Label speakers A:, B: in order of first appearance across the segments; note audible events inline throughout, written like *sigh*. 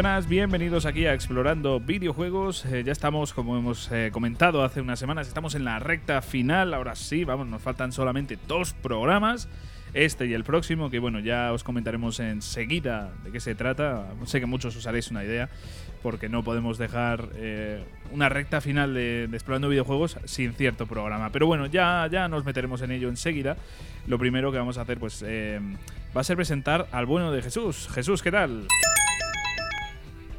A: Buenas, bienvenidos aquí a Explorando Videojuegos. Eh, ya estamos, como hemos eh, comentado hace unas semanas, estamos en la recta final. Ahora sí, vamos, nos faltan solamente dos programas, este y el próximo, que bueno, ya os comentaremos enseguida de qué se trata. Sé que muchos os haréis una idea, porque no podemos dejar eh, una recta final de, de Explorando Videojuegos sin cierto programa. Pero bueno, ya, ya nos meteremos en ello enseguida. Lo primero que vamos a hacer, pues, va a ser presentar al bueno de Jesús. Jesús, ¿qué tal?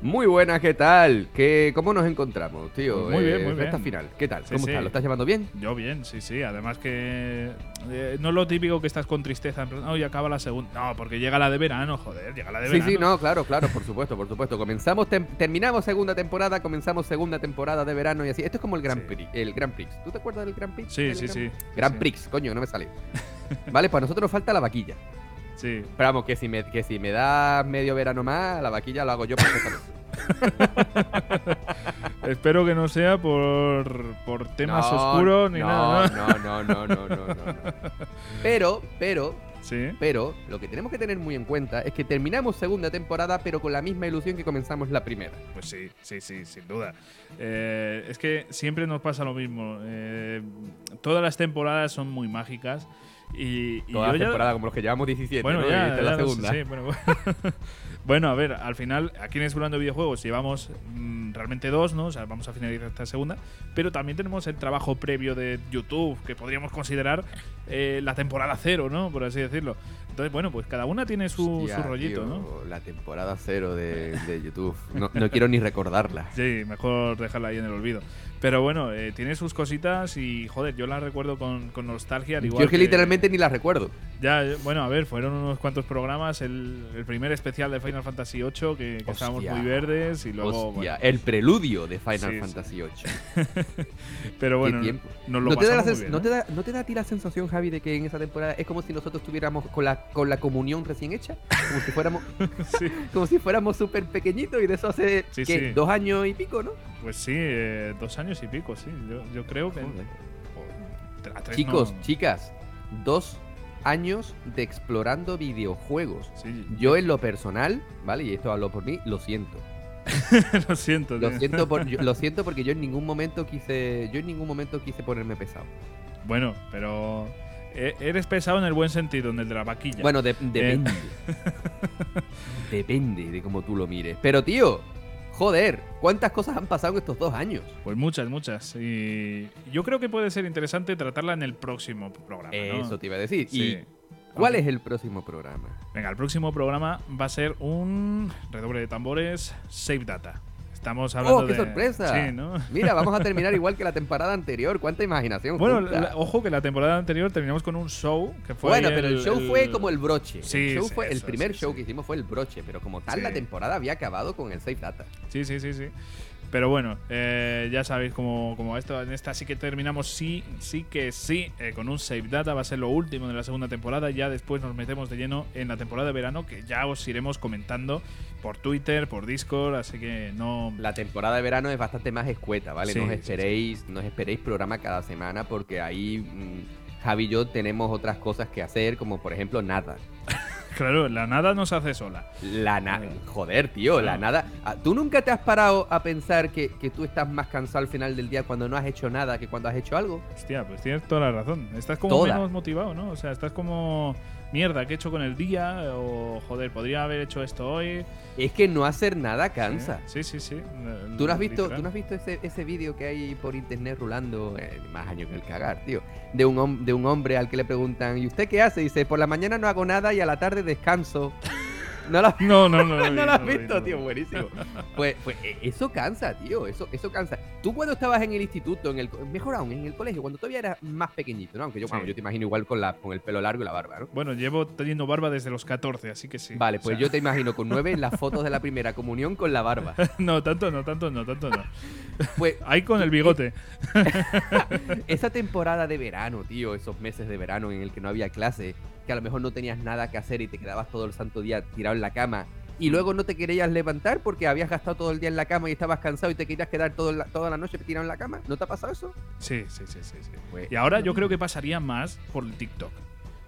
B: Muy buenas, ¿qué tal? ¿Qué, ¿Cómo nos encontramos, tío?
A: Pues muy bien, muy
B: recta
A: bien.
B: final. ¿Qué tal?
A: Sí,
B: ¿Cómo
A: sí.
B: estás? ¿Lo estás llevando bien?
A: Yo bien, sí, sí. Además que eh, no es lo típico que estás con tristeza, en plan, hoy acaba la segunda. No, porque llega la de verano, joder, llega la de
B: Sí,
A: verano.
B: sí, no, claro, claro, por supuesto, por supuesto. Comenzamos, terminamos segunda temporada, comenzamos segunda temporada de verano y así. Esto es como el Grand
A: Sí.
B: Prix. El Grand Prix. ¿Tú te acuerdas del Grand Prix?
A: Sí, sí, sí.
B: Grand
A: sí,
B: Prix, coño, no me sale. *laughs* vale, pues a nosotros nos falta la vaquilla.
A: Sí.
B: Pero vamos, que si me, que si me da medio verano más, la vaquilla lo hago yo perfectamente. *laughs*
A: Espero que no sea por, por temas
B: No,
A: oscuros ni
B: no,
A: nada, ¿no?
B: No, no, no, no, no, no. *laughs* Pero, pero,
A: Sí.
B: Pero lo que tenemos que tener muy en cuenta es que terminamos segunda temporada, pero con la misma ilusión que comenzamos la primera.
A: Pues sí, sí, sí, sin duda. Eh, es que siempre nos pasa lo mismo. Eh, todas las temporadas son muy mágicas. Y, y
B: Toda
A: yo
B: la
A: ya-
B: temporada, como los que llevamos 17,
A: Bueno,
B: ¿no?
A: ya,
B: Y esta es
A: ya
B: la segunda.
A: sí, bueno, bueno. *laughs* Bueno, a ver, al final, aquí en Explorando Videojuegos llevamos mm, realmente dos, ¿no? O sea, vamos a finalizar esta segunda. Pero también tenemos el trabajo previo de YouTube, que podríamos considerar eh, la temporada cero, ¿no? Por así decirlo. Entonces, bueno, pues cada una tiene su,
B: Hostia,
A: su rollito,
B: tío,
A: ¿no?
B: La temporada cero de, *laughs* de YouTube. No, no quiero ni recordarla.
A: Sí, mejor dejarla ahí en el olvido. Pero bueno, eh, tiene sus cositas y, joder, yo la recuerdo con, con nostalgia. Al igual
B: Yo es que literalmente ni la recuerdo.
A: Ya, eh, bueno, a ver, fueron unos cuantos programas. El, el primer especial de Final Fantasy VIII, que, que estábamos muy verdes, y luego.
B: Hostia,
A: bueno,
B: el preludio de Final
A: Sí, sí.
B: Fantasy VIII. *laughs*
A: pero bueno, nos lo
B: ¿No te, da la
A: pasamos muy
B: sens-
A: bien,
B: ¿no,
A: ¿eh?
B: te da, ¿No te da a ti la sensación, Javi, de que en esa temporada es como si nosotros estuviéramos con la, con la comunión recién hecha? Como si fuéramos *laughs*
A: Sí,
B: como si fuéramos súper pequeñitos y de eso hace
A: Sí,
B: ¿qué?
A: sí.
B: dos años y pico, ¿no?
A: pues sí, eh, dos años y pico, sí. Yo, yo creo que.
B: Joder.
A: o- a tres
B: Chicos,
A: no-
B: chicas, dos años de explorando videojuegos.
A: Sí,
B: Yo en lo personal, ¿vale? Y esto hablo por mí, lo siento. *laughs*
A: lo siento.
B: Lo
A: tío.
B: siento, por, yo- lo *laughs* siento porque yo en ningún momento quise, yo en ningún momento quise ponerme pesado.
A: Bueno, pero. Eh, Eres pesado en el buen sentido, en el de la vaquilla.
B: Bueno, de- depende. *laughs* depende de cómo tú lo mires. Pero tío, joder, ¿cuántas cosas han pasado en estos dos años?
A: Pues muchas, muchas. Y yo creo que puede ser interesante tratarla en el próximo programa. ¿no?
B: Eso te iba a decir.
A: Sí.
B: ¿Y cuál es el próximo programa?
A: Venga, el próximo programa va a ser un redoble de tambores, Save Data. Estamos hablando
B: ¡Oh, qué
A: de-
B: sorpresa!
A: Sí, ¿no? *laughs*
B: Mira, vamos a terminar igual que la temporada anterior. ¿Cuánta imaginación?
A: Bueno, la- ojo que la temporada anterior terminamos con un show que fue
B: bueno, pero el, show fue como el broche.
A: Sí,
B: el, show
A: sí,
B: fue, el primer
A: sí,
B: show que hicimos fue el broche, pero como tal la temporada había acabado con el Safe Data.
A: Sí, sí, sí, sí. Pero bueno, eh, ya sabéis como, como esto, en esta sí que terminamos sí, sí que sí, eh, con un Save Data, va a ser lo último de la segunda temporada, ya después nos metemos de lleno en la temporada de verano, que ya os iremos comentando por Twitter, por Discord, así que no...
B: La temporada de verano es bastante más escueta, ¿vale?
A: Sí,
B: no os
A: sí,
B: esperéis, no os esperéis programa cada semana porque ahí mm, Javi y yo tenemos otras cosas que hacer, como por ejemplo nada.
A: Claro, la nada nos hace sola.
B: La nada. Joder, tío, la
A: No.
B: nada. Ah, ¿Tú nunca te has parado a pensar que, que tú estás más cansado al final del día cuando no has hecho nada que cuando has hecho algo?
A: Hostia, pues tienes toda la razón. Estás como
B: Toda.
A: menos motivado, ¿no? O sea, estás como... Mierda, ¿qué he hecho con el día? O, joder, podría haber hecho esto hoy.
B: Es que no hacer nada cansa.
A: Sí, sí, sí.
B: ¿Tú no has visto. ¿tú no has visto ese, ese vídeo que hay por internet rulando, eh, más años que el cagar, tío? De un, de un hombre al que le preguntan, ¿y usted qué hace? Y dice, por la mañana no hago nada y a la tarde descanso. ¿No
A: No, no, no. *laughs*
B: no lo has visto, tío? Buenísimo. Pues, pues eh, eso cansa, tío, eso, eso cansa. Tú cuando estabas en el instituto, en el, mejor aún, en el colegio, cuando todavía eras más pequeñito, ¿no? Aunque yo,
A: Sí.
B: yo te imagino igual con, la, con el pelo largo y la barba, ¿no?
A: Bueno, llevo teniendo barba desde los 14, así que sí.
B: Vale,
A: O
B: pues
A: sea,
B: yo *laughs* te imagino con nueve las fotos de la primera comunión con la barba. *laughs*
A: No, tanto no, tanto no, tanto no.
B: Pues
A: Ahí con el bigote.
B: Esa temporada de verano, tío, esos meses de verano en el que no había clase, que a lo mejor no tenías nada que hacer y te quedabas todo el santo día tirado en la cama y luego no te querías levantar porque habías gastado todo el día en la cama y estabas cansado y te querías quedar todo la- toda la noche tirado en la cama. ¿No te ha pasado eso?
A: Sí, sí, sí, sí. sí.
B: Pues-
A: Y ahora yo creo que pasaría más por el TikTok.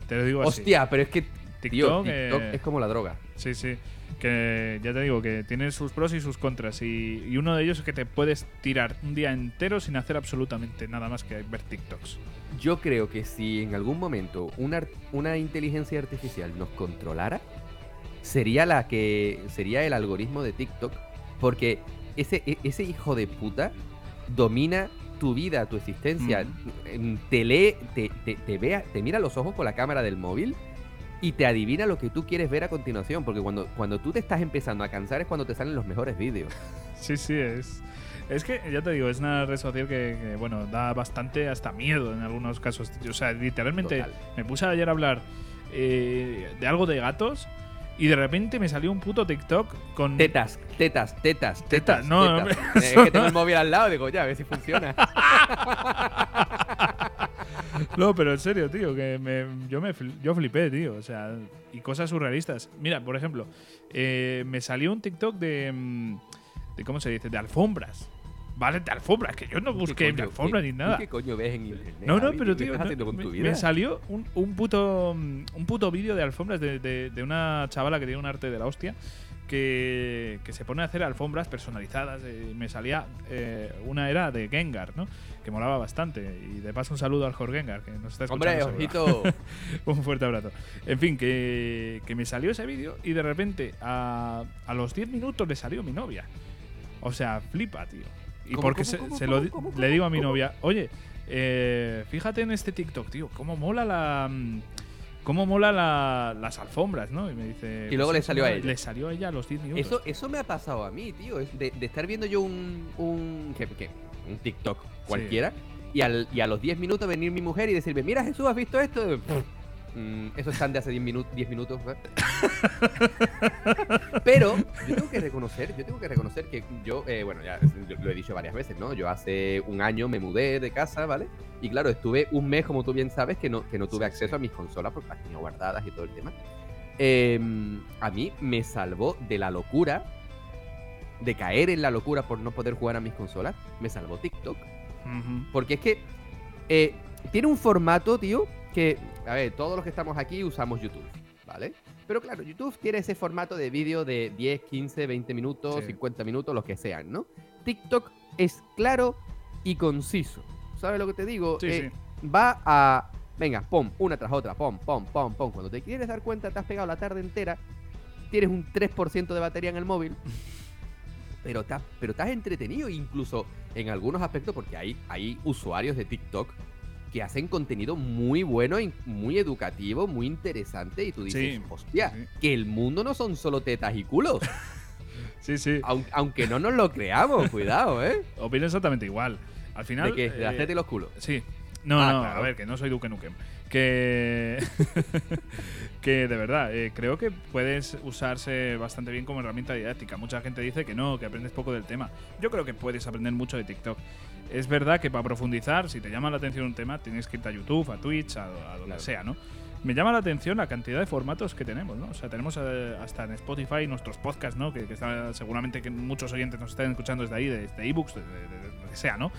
A: Te lo digo así.
B: Hostia, pero es que
A: TikTok,
B: Tío, TikTok
A: eh,
B: es como la droga.
A: Sí, sí. Que ya te digo que tiene sus pros y sus contras. Y, y uno de ellos es que te puedes tirar un día entero sin hacer absolutamente nada más que ver TikToks.
B: Yo creo que si en algún momento una, una inteligencia artificial nos controlara, sería la que sería el algoritmo de TikTok, porque ese, e- ese hijo de puta domina tu vida, tu existencia, te lee, te, te, te vea, te mira los ojos con la cámara del móvil y te adivina lo que tú quieres ver a continuación, porque cuando, cuando tú te estás empezando a cansar es cuando te salen los mejores vídeos. *laughs*
A: Sí, sí, es. Es que, ya te digo, es una red social que, que, bueno, da bastante hasta miedo en algunos casos. O sea, literalmente
B: Total.
A: me puse ayer a hablar eh, de algo de gatos y de repente me salió un puto TikTok con.
B: Tetas, tetas, tetas,
A: Tetas, no,
B: tetas.
A: no,
B: Es que tengo *laughs* el móvil al lado, digo, ya, a ver si funciona. *laughs* *laughs*
A: No, pero en serio, tío, que me, yo me yo flipé, tío. O sea, y cosas surrealistas. Mira, por ejemplo, eh, me salió un TikTok de, mm, de. ¿Cómo se dice? De alfombras. ¿Vale? De alfombras, que yo no busqué
B: ¿Qué
A: de
B: coño-
A: alfombras ni nada.
B: ¿Qué coño ves en internet?
A: No, no, pero
B: ¿Qué
A: tío, no, me, me salió un, un puto mm, un puto vídeo de alfombras de, de- de una chavala que tiene un arte de la hostia que, que se pone a hacer alfombras personalizadas. eh, me salía eh, una era de Gengar, ¿no? Que molaba bastante. Y de paso un saludo al Jorge Gengar, que nos está escuchando.
B: Hombre, ojito. *laughs*
A: un fuerte abrazo. En fin, que, que me salió ese vídeo y de repente a, a los 10 minutos le salió mi novia. O sea, flipa, tío. Y
B: ¿Cómo,
A: porque se, se lo le digo a mi novia, oye, eh, fíjate en este TikTok, tío, cómo mola la... Cómo mola la- las alfombras, ¿no? Y me dice...
B: Y luego
A: "Pues
B: le
A: eso
B: salió a
A: mola".
B: ella.
A: Le salió a ella a los 10 minutos.
B: Eso, eso me ha pasado a mí, tío. es De, de estar viendo yo un. un ¿qué, qué? Un TikTok cualquiera. Y, al, y a los 10 minutos venir mi mujer y decirme: Mira, Jesús, ¿has visto esto? *laughs* Mm, eso están de hace 10 minutos. 10 minutos. *laughs* Pero yo tengo que reconocer, yo tengo que reconocer que yo, eh, bueno, ya lo he dicho varias veces, ¿no? Yo hace un año me mudé de casa, ¿vale? Y claro, estuve un mes, como tú bien sabes, que no, que no tuve acceso a mis consolas porque las tenía guardadas y todo el tema. Em, a mí me salvó de la locura, de caer en la locura por no poder jugar a mis consolas. Me salvó TikTok. Porque es que eh, tiene un formato, tío, que, a ver, todos los que estamos aquí usamos YouTube, ¿vale? Pero claro, YouTube tiene ese formato de vídeo de 10, 15, 20 minutos,
A: Sí.
B: 50 minutos, los que sean, ¿no? TikTok es claro y conciso. ¿Sabes lo que te digo?
A: Sí,
B: Eh,
A: sí.
B: Va a... Venga, pom, una tras otra, pom, pom, pom, pom. Cuando te quieres dar cuenta, te has pegado la tarde entera, tienes un 3% de batería en el móvil, *laughs* pero estás, pero estás entretenido incluso en algunos aspectos porque hay, hay usuarios de TikTok que hacen contenido muy bueno, y muy educativo, muy interesante y tú dices,
A: Sí,
B: hostia,
A: sí.
B: que el mundo no son solo tetas y culos, *laughs*
A: Sí, sí.
B: aun- aunque no nos lo creamos, cuidado, ¿eh?
A: Opino exactamente igual. Al final...
B: ¿De qué? De las
A: eh,
B: tetas y los culos.
A: Sí. No,
B: Ah,
A: no,
B: claro.
A: a ver, que no soy Duque Nukem. Que. *laughs* que de verdad, eh, creo que puedes usarse bastante bien como herramienta didáctica. Mucha gente dice que no, que aprendes poco del tema. Yo creo que puedes aprender mucho de TikTok. Es verdad que para profundizar, si te llama la atención un tema, tienes que irte a YouTube, a Twitch, a, a donde
B: Claro.
A: sea, ¿no? Me llama la atención la cantidad de formatos que tenemos, ¿no? O sea, tenemos eh, hasta en Spotify nuestros podcasts, ¿no? Que, que está- seguramente que muchos oyentes nos están escuchando desde ahí, desde ebooks, de, de- de- de lo que sea, ¿no?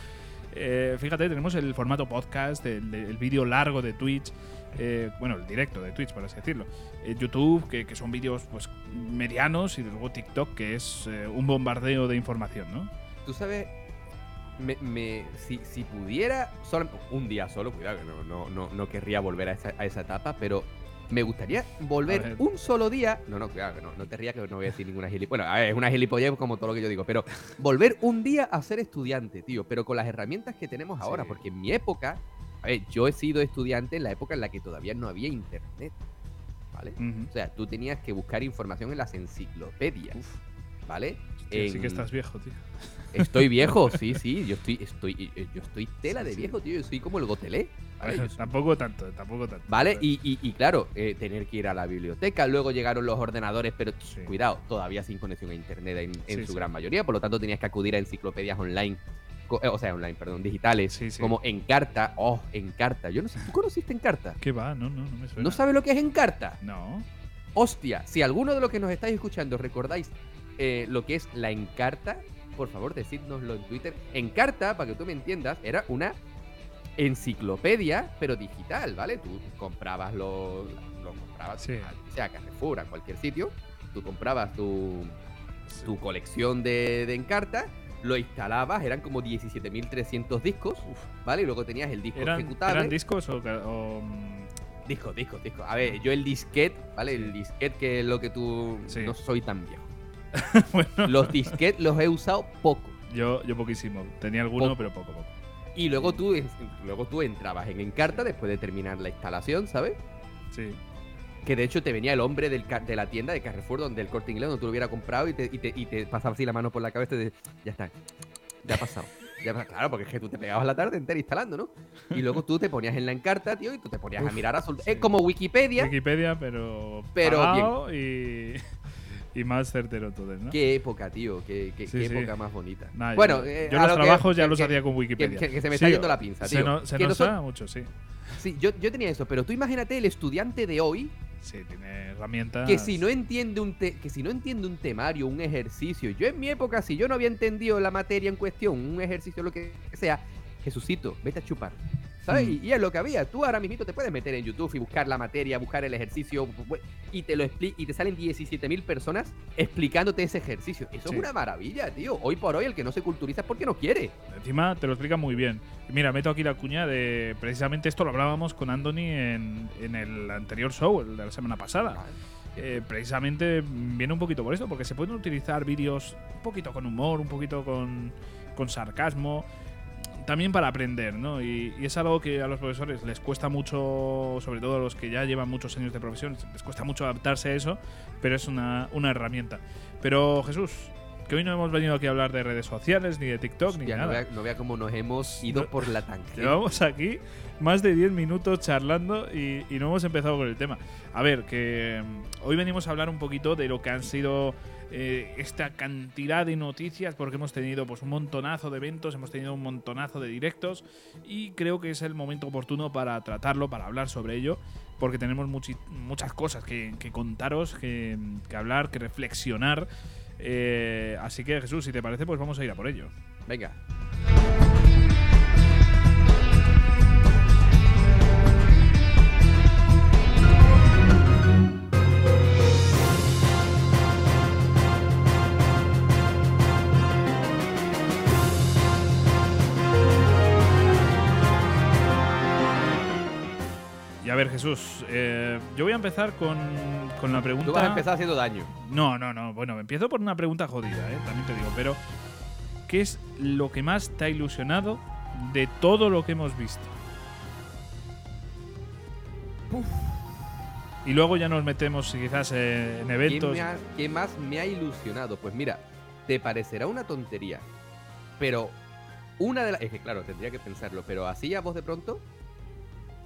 A: Eh, fíjate, tenemos el formato podcast, el, el vídeo largo de Twitch, eh, bueno, el directo de Twitch, por así decirlo. Eh, YouTube, que, son vídeos pues medianos, y luego TikTok, que es eh, un bombardeo de información, ¿no?
B: Tú sabes, me, me- si, si pudiera, solo, un día solo, cuidado, no, no, no, no querría volver a esa, a esa etapa, pero me gustaría volver un solo día. No, no, cuidado, no, no te rías que no voy a decir ninguna gilipollez. Bueno, a ver, es una gilipollez como todo lo que yo digo, pero volver un día a ser estudiante, tío, pero con las herramientas que tenemos ahora,
A: Sí.
B: porque en mi época, a ver, yo he sido estudiante en la época en la que todavía no había internet, ¿vale? O sea, tú tenías que buscar información en las enciclopedias, ¿vale?
A: Sí que estás viejo, tío.
B: Estoy viejo, sí, sí, yo estoy, estoy, eh, yo estoy tela de
A: sí.
B: viejo, tío, yo soy como el gotelé.
A: tampoco tanto, tampoco tanto.
B: ¿Vale? Y, y- y claro, eh, tener que ir a la biblioteca, luego llegaron los ordenadores, pero
A: Sí.
B: cuidado, todavía sin conexión a internet en, en
A: Sí,
B: su gran mayoría, por lo tanto tenías que acudir a enciclopedias online, eh, o sea, online, perdón, digitales, como Encarta, oh, Encarta, yo no sé, ¿tú conociste Encarta?
A: ¿Qué va? No, no, no me suena.
B: ¿No sabes lo que es Encarta?
A: No.
B: Hostia, si alguno de los que nos estáis escuchando recordáis eh, lo que es la Encarta, por favor, decídnoslo en Twitter. Encarta, para que tú me entiendas, era una enciclopedia, pero digital, ¿vale? Tú comprabas los. Lo comprabas
A: Sí.
B: a- sea Carrefour, a cualquier sitio. Tú comprabas tu, tu colección de, de Encarta, lo instalabas, eran como 17.300 discos, ¿vale? Y luego tenías el disco
A: ¿Eran,
B: ejecutable.
A: ¿Eran discos o, o, mm,
B: Discos, discos, discos. A ver, yo el disquete, ¿vale? El disquete que es lo que tú...
A: Sí.
B: No soy tan viejo. *laughs*
A: bueno,
B: Los disquetes los he usado poco.
A: yo, yo poquísimo. Tenía alguno,
B: Poco.
A: pero poco, poco.
B: Y luego tú, luego tú entrabas en Encarta después de terminar la instalación, ¿sabes?
A: Sí.
B: Que de hecho te venía el hombre del de la tienda de Carrefour, donde el corte inglés, donde tú lo hubieras comprado y te, y te, y te pasaba así la mano por la cabeza y te ya está, ya ha pasado. Claro, porque es que tú te pegabas la tarde entera instalando, ¿no? Y luego tú te ponías en la encarta, tío, y tú te ponías a
A: Uf,
B: mirar a sol-
A: sí.
B: Es como Wikipedia.
A: Wikipedia, pero.
B: Pero
A: pagado y, *laughs* y más certero todo, ¿no?
B: Qué época, tío, qué, qué-
A: Sí,
B: qué
A: sí.
B: época más bonita.
A: Nah,
B: bueno,
A: yo,
B: eh,
A: yo los
B: lo que-
A: trabajos ya
B: que-
A: los
B: que-
A: hacía con Wikipedia.
B: que- se me está yendo la pinza,
A: Se,
B: tío.
A: no- se
B: Que
A: nos da mucho, sí.
B: Sí, yo, yo tenía eso, pero tú imagínate el estudiante de hoy
A: Sí, tiene herramientas.
B: que si no entiende un te- que si no entiende un temario, un ejercicio, yo en mi época si yo no había entendido la materia en cuestión, un ejercicio lo que sea, Jesucito, vete a chupar. ¿Sabes?
A: Mm.
B: Y, y es lo que había. Tú ahora mismo te puedes meter en YouTube y buscar la materia, buscar el ejercicio y te lo y te salen 17.000 personas explicándote ese ejercicio. Eso
A: Sí.
B: es una maravilla, tío. Hoy por hoy el que no se culturiza es porque no quiere.
A: Encima te lo explica muy bien. Mira, meto aquí la cuña de. Precisamente esto lo hablábamos con Anthony en, en el anterior show, el de la semana pasada. Eh, precisamente viene un poquito por esto, porque se pueden utilizar vídeos un poquito con humor, un poquito con, con sarcasmo, también para aprender, ¿no? Y, y es algo que a los profesores les cuesta mucho, sobre todo a los que ya llevan muchos años de profesión, les cuesta mucho adaptarse a eso, pero es una, una herramienta. Pero Jesús, que hoy no hemos venido aquí a hablar de redes sociales, ni de TikTok, ni
B: Ya, no,
A: nada.
B: vea, no vea cómo nos hemos ido
A: No-
B: por la *laughs* tangente.
A: Llevamos aquí más de 10 minutos charlando y, y no hemos empezado con el tema. A ver, que mm, hoy venimos a hablar un poquito de lo que han sido eh, esta cantidad de noticias, porque hemos tenido pues un montonazo de eventos, hemos tenido un montonazo de directos y creo que es el momento oportuno para tratarlo, para hablar sobre ello, porque tenemos muchas cosas que, contaros, que, que hablar, que reflexionar. Eh, así que Jesús, si te parece, pues vamos a ir a por ello.
B: Venga.
A: A ver, Jesús, eh, yo voy a empezar con, con la pregunta.
B: Tú vas a empezar haciendo daño.
A: No, no, no. Bueno, empiezo por una pregunta jodida, ¿eh? también te digo. Pero, ¿qué es lo que más te ha ilusionado de todo lo que hemos visto? Y luego ya nos metemos quizás eh, en
B: ¿Quién,
A: eventos.
B: ha- qué más me ha ilusionado? Pues mira, te parecerá una tontería, pero una de las... Es que claro, tendría que pensarlo, pero así a voz de pronto,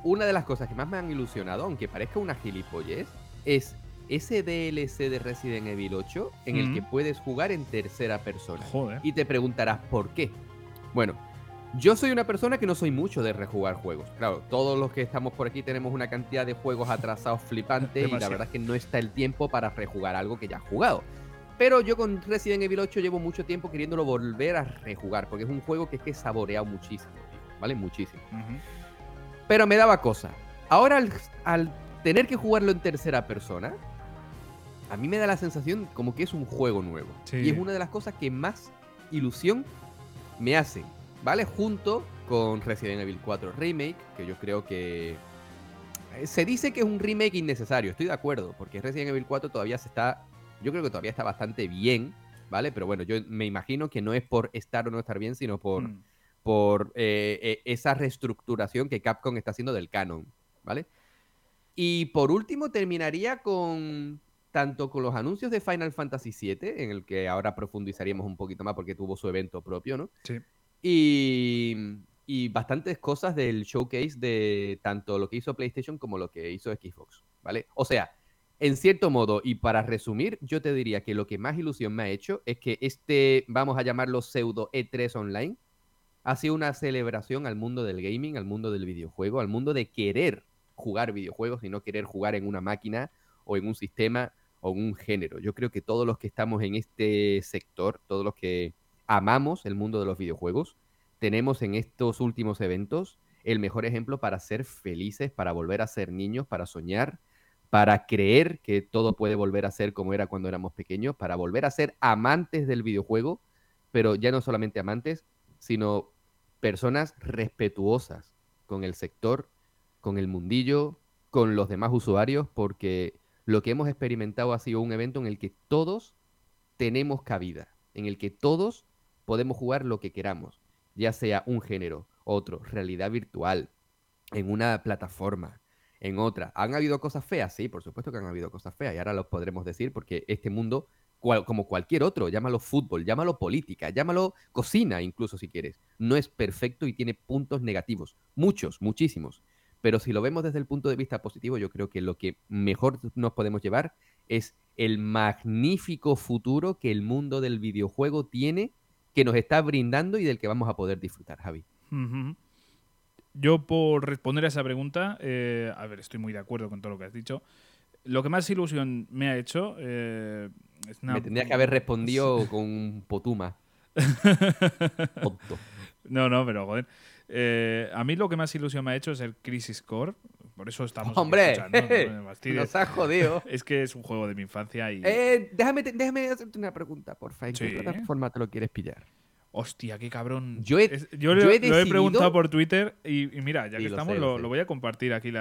B: una de las cosas que más me han ilusionado, aunque parezca una gilipollez, es ese DLC de Resident Evil 8 en el
A: Mm.
B: que puedes jugar en tercera persona.
A: Joder.
B: Y te preguntarás por qué. Bueno, yo soy una persona que no soy mucho de rejugar juegos. Claro, todos los que estamos por aquí tenemos una cantidad de juegos atrasados flipante y la
A: Demasiado.
B: verdad es que no está el tiempo para rejugar algo que ya has jugado. Pero yo con Resident Evil 8 llevo mucho tiempo queriéndolo volver a rejugar porque es un juego que es que he saboreado muchísimo, ¿vale? Muchísimo. Pero me daba cosa. Ahora al, al tener que jugarlo en tercera persona, a mí me da la sensación como que es un juego nuevo.
A: Sí.
B: Y es una de las cosas que más ilusión me hacen, ¿vale? Junto con Resident Evil 4 Remake, que yo creo que... eh, Se dice que es un remake innecesario, estoy de acuerdo, porque Resident Evil 4 todavía se está... Yo creo que todavía está bastante bien, ¿vale? Pero bueno, yo me imagino que no es por estar o no estar bien, sino por
A: Mm.
B: Por eh, eh, esa reestructuración que Capcom está haciendo del canon, ¿vale? Y por último terminaría con tanto con los anuncios de Final Fantasy VII, en el que ahora profundizaríamos un poquito más porque tuvo su evento propio, ¿no?
A: Sí.
B: Y, y bastantes cosas del showcase de tanto lo que hizo PlayStation como lo que hizo Xbox, ¿vale? O sea, en cierto modo, y para resumir, yo te diría que lo que más ilusión me ha hecho es que este, vamos a llamarlo pseudo E3 online, ha sido una celebración al mundo del gaming, al mundo del videojuego, al mundo de querer jugar videojuegos y no querer jugar en una máquina o en un sistema o en un género. Yo creo que todos los que estamos en este sector, todos los que amamos el mundo de los videojuegos, tenemos en estos últimos eventos el mejor ejemplo para ser felices, para volver a ser niños, para soñar, para creer que todo puede volver a ser como era cuando éramos pequeños, para volver a ser amantes del videojuego, pero ya no solamente amantes, sino personas respetuosas con el sector, con el mundillo, con los demás usuarios, porque lo que hemos experimentado ha sido un evento en el que todos tenemos cabida, en el que todos podemos jugar lo que queramos, ya sea un género, otro, realidad virtual, en una plataforma, en otra. ¿Han habido cosas feas? Sí, por supuesto que han habido cosas feas y ahora los podremos decir porque este mundo, como cualquier otro, llámalo fútbol, llámalo política, llámalo cocina incluso si quieres, no es perfecto y tiene puntos negativos, muchos, muchísimos. Pero si lo vemos desde el punto de vista positivo, yo creo que lo que mejor nos podemos llevar es el magnífico futuro que el mundo del videojuego tiene, que nos está brindando y del que vamos a poder disfrutar, Javi.
A: Yo, por responder a esa pregunta, eh, a ver, estoy muy de acuerdo con todo lo que has dicho. Lo que más ilusión me ha hecho eh,
B: es Me tendría que haber respondido *laughs* con un potuma. *laughs*
A: no, no, pero joder. Eh, a mí lo que más ilusión me ha hecho es el Crisis Core. Por eso estamos.
B: ¡Hombre! *laughs* nos has jodido.
A: es que es un juego de mi infancia y.
B: déjame, déjame hacerte una pregunta, por favor. ¿En qué plataforma te lo quieres pillar?
A: Hostia, qué cabrón. Yo, he, lo, he preguntado por Twitter y, mira, ya que estamos, lo, voy a compartir aquí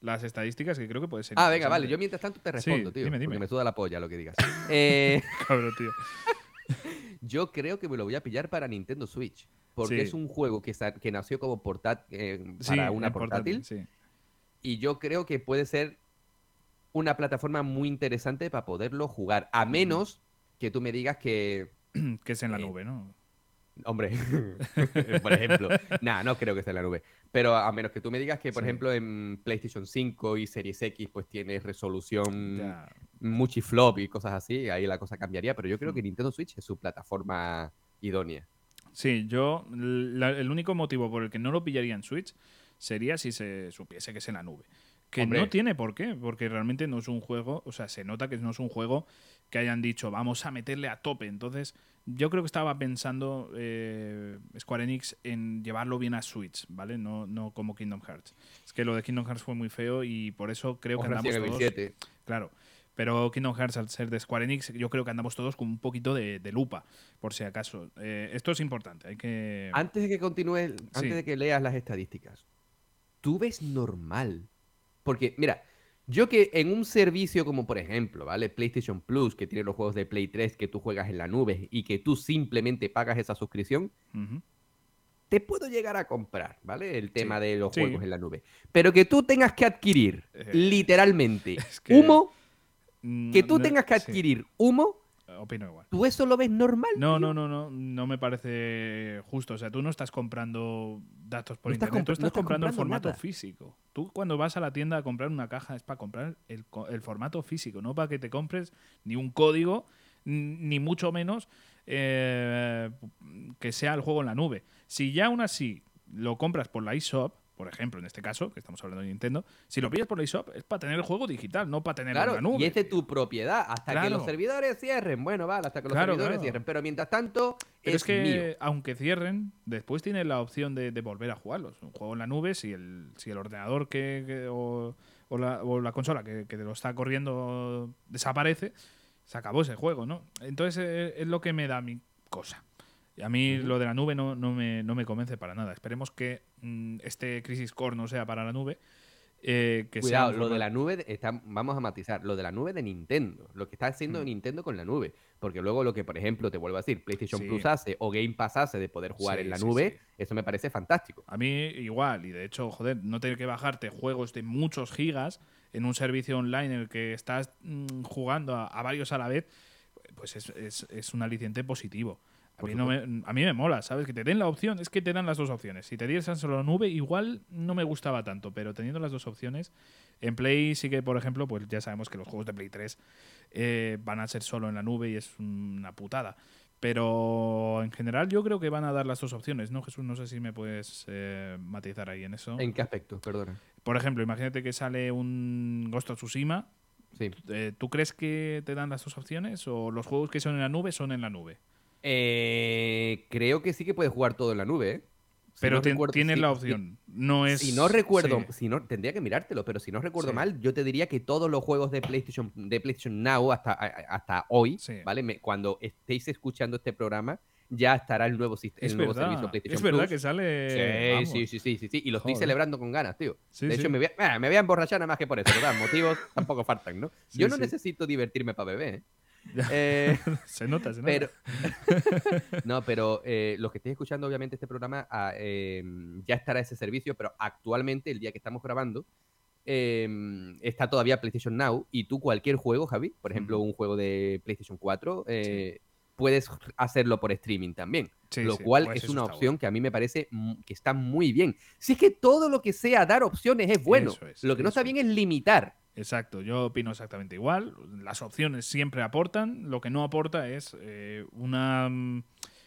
A: las estadísticas que creo que puede ser.
B: Ah, venga, vale. Yo mientras tanto te respondo, tío. Dime, dime. Porque me suda la polla lo que digas. *laughs* eh... *laughs*
A: cabrón, tío. *laughs*
B: yo creo que me lo voy a pillar para Nintendo Switch. Porque es un juego que, que nació como portátil eh, para una portátil. y yo creo que puede ser una plataforma muy interesante para poderlo jugar. A menos que tú me digas que. *clears throat*
A: que es en la eh, nube, ¿no?
B: Hombre, *laughs* por ejemplo. Nada, no creo que esté en la nube. Pero a menos que tú me digas que, por ejemplo, en PlayStation 5 y Series X, pues tiene resolución flop y cosas así, ahí la cosa cambiaría. Pero yo creo que Nintendo Switch es su plataforma idónea.
A: Sí, yo, el único motivo por el que no lo pillaría en Switch sería si se supiese que es en la nube. Que no tiene por qué, porque realmente no es un juego, o sea, se nota que no es un juego que hayan dicho vamos a meterle a tope. Entonces, yo creo que estaba pensando eh, Square Enix en llevarlo bien a Switch, ¿vale? No, no como Kingdom Hearts. Es que lo de Kingdom Hearts fue muy feo y por eso creo que andamos todos. Claro. Pero Kingdom Hearts, al ser de Square Enix, yo creo que andamos todos con un poquito de, lupa, por si acaso. Eh, esto es importante, hay que...
B: Antes de que continúe, antes de que leas las estadísticas, ¿tú ves normal? Porque, mira, yo que en un servicio como por ejemplo, ¿vale? PlayStation Plus, que tiene los juegos de Play 3 que tú juegas en la nube y que tú simplemente pagas esa suscripción, te puedo llegar a comprar, ¿vale? El tema de los juegos en la nube. Pero que tú tengas que adquirir eh, literalmente humo, que tú tengas que adquirir humo
A: opino igual.
B: ¿Tú eso lo ves normal?
A: No, no, no, no, no me parece justo. O sea, tú no estás comprando datos por internet, tú estás comprando, el formato físico. Tú cuando vas a la tienda a comprar una caja es para comprar el, formato físico, no para que te compres ni un código, ni mucho menos eh, que sea el juego en la nube. Si ya aún así lo compras por la eShop, por ejemplo, en este caso, que estamos hablando de Nintendo, si lo pillas por la eShop es para tener el juego digital, no para tener en la nube.
B: Y es de tu propiedad, hasta que los servidores cierren. Bueno, vale, hasta que los servidores cierren. Pero mientras tanto, es, que
A: aunque cierren, después tienes la opción de, volver a jugarlos. Un juego en la nube, si el, si el ordenador que, o, la, consola que, que te lo está corriendo desaparece, se acabó ese juego, ¿no? Entonces eh, es lo que me da mi cosa. A mí lo de la nube no, no, me, no me convence para nada. Esperemos que mm, este Crisis Core no sea para la nube. Eh, que
B: Cuidado, lo de la nube, está, vamos a matizar, lo de la nube de Nintendo, lo que está haciendo mm. Nintendo con la nube. Porque luego lo que, por ejemplo, te vuelvo a decir, PlayStation Plus hace o Game Pass hace de poder jugar en la nube, eso me parece fantástico.
A: A mí igual, y de hecho, joder, no tener que bajarte juegos de muchos gigas en un servicio online en el que estás mm, jugando a, varios a la vez, pues es, es, es un aliciente positivo. A mí, me, a mí me mola, ¿sabes? Que te den la opción, es que te dan las dos opciones. Si te dieran solo nube, igual no me gustaba tanto, pero teniendo las dos opciones, en Play sí que, por ejemplo, pues ya sabemos que los juegos de Play 3 eh, van a ser solo en la nube y es una putada. Pero en general yo creo que van a dar las dos opciones, ¿no, Jesús? No sé si me puedes eh, matizar ahí en eso.
B: ¿En qué aspecto? Perdona.
A: Por ejemplo, imagínate que sale un Ghost of Tsushima. Sí. Eh, ¿Tú crees que te dan las dos opciones o los juegos que son en la nube son en la nube?
B: Eh, creo que sí que puedes jugar todo en la nube, ¿eh? si
A: Pero
B: no recuerdo-
A: tienes
B: si-
A: la opción. No es.
B: Si no recuerdo,
A: sí.
B: si no, tendría que mirártelo, pero si no recuerdo
A: Sí.
B: mal, yo te diría que todos los juegos de PlayStation, de PlayStation Now hasta, hasta hoy,
A: Sí.
B: ¿vale? Me- cuando estéis escuchando este programa, ya estará el nuevo, sist-
A: Es
B: el nuevo
A: verdad.
B: servicio PlayStation
A: Es verdad
B: Plus.
A: que sale.
B: Sí, sí, sí, sí, sí, y lo estoy
A: Joder.
B: celebrando con ganas, tío. De hecho, me voy, a, ah, me voy a emborrachar nada más que por eso, ¿verdad? Motivos tampoco faltan, ¿no? *laughs* Yo no necesito divertirme para beber, ¿eh? Eh, *laughs*
A: Se nota, se nota.
B: pero, *laughs* no, pero eh, los que estéis escuchando, obviamente, este programa, ah, eh, ya estará ese servicio, pero actualmente, el día que estamos grabando, eh, está todavía PlayStation Now y tú cualquier juego, Javi, por ejemplo, un juego de PlayStation 4, eh, puedes hacerlo por streaming también.
A: Sí,
B: lo
A: sí,
B: cual
A: pues
B: es una opción
A: bueno.
B: que a mí me parece que está muy bien. Si es que todo lo que sea dar opciones es bueno,
A: es,
B: lo que no está bien es limitar.
A: Exacto, yo opino exactamente igual. Las opciones siempre aportan. Lo que no aporta es eh, una mm,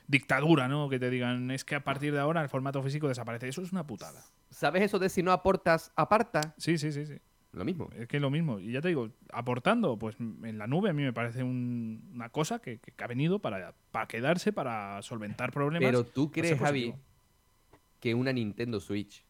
A: dictadura, ¿no? Que te digan, es que a partir de ahora el formato físico desaparece. Eso es una putada.
B: ¿Sabes eso de si no aportas, aparta?
A: Sí, sí, sí, sí.
B: Lo mismo.
A: Es que es lo mismo. Y ya te digo, aportando, pues en la nube a mí me parece un- una cosa que, que ha venido para, para quedarse, para solventar problemas.
B: Pero tú crees, Javi, que una Nintendo Switch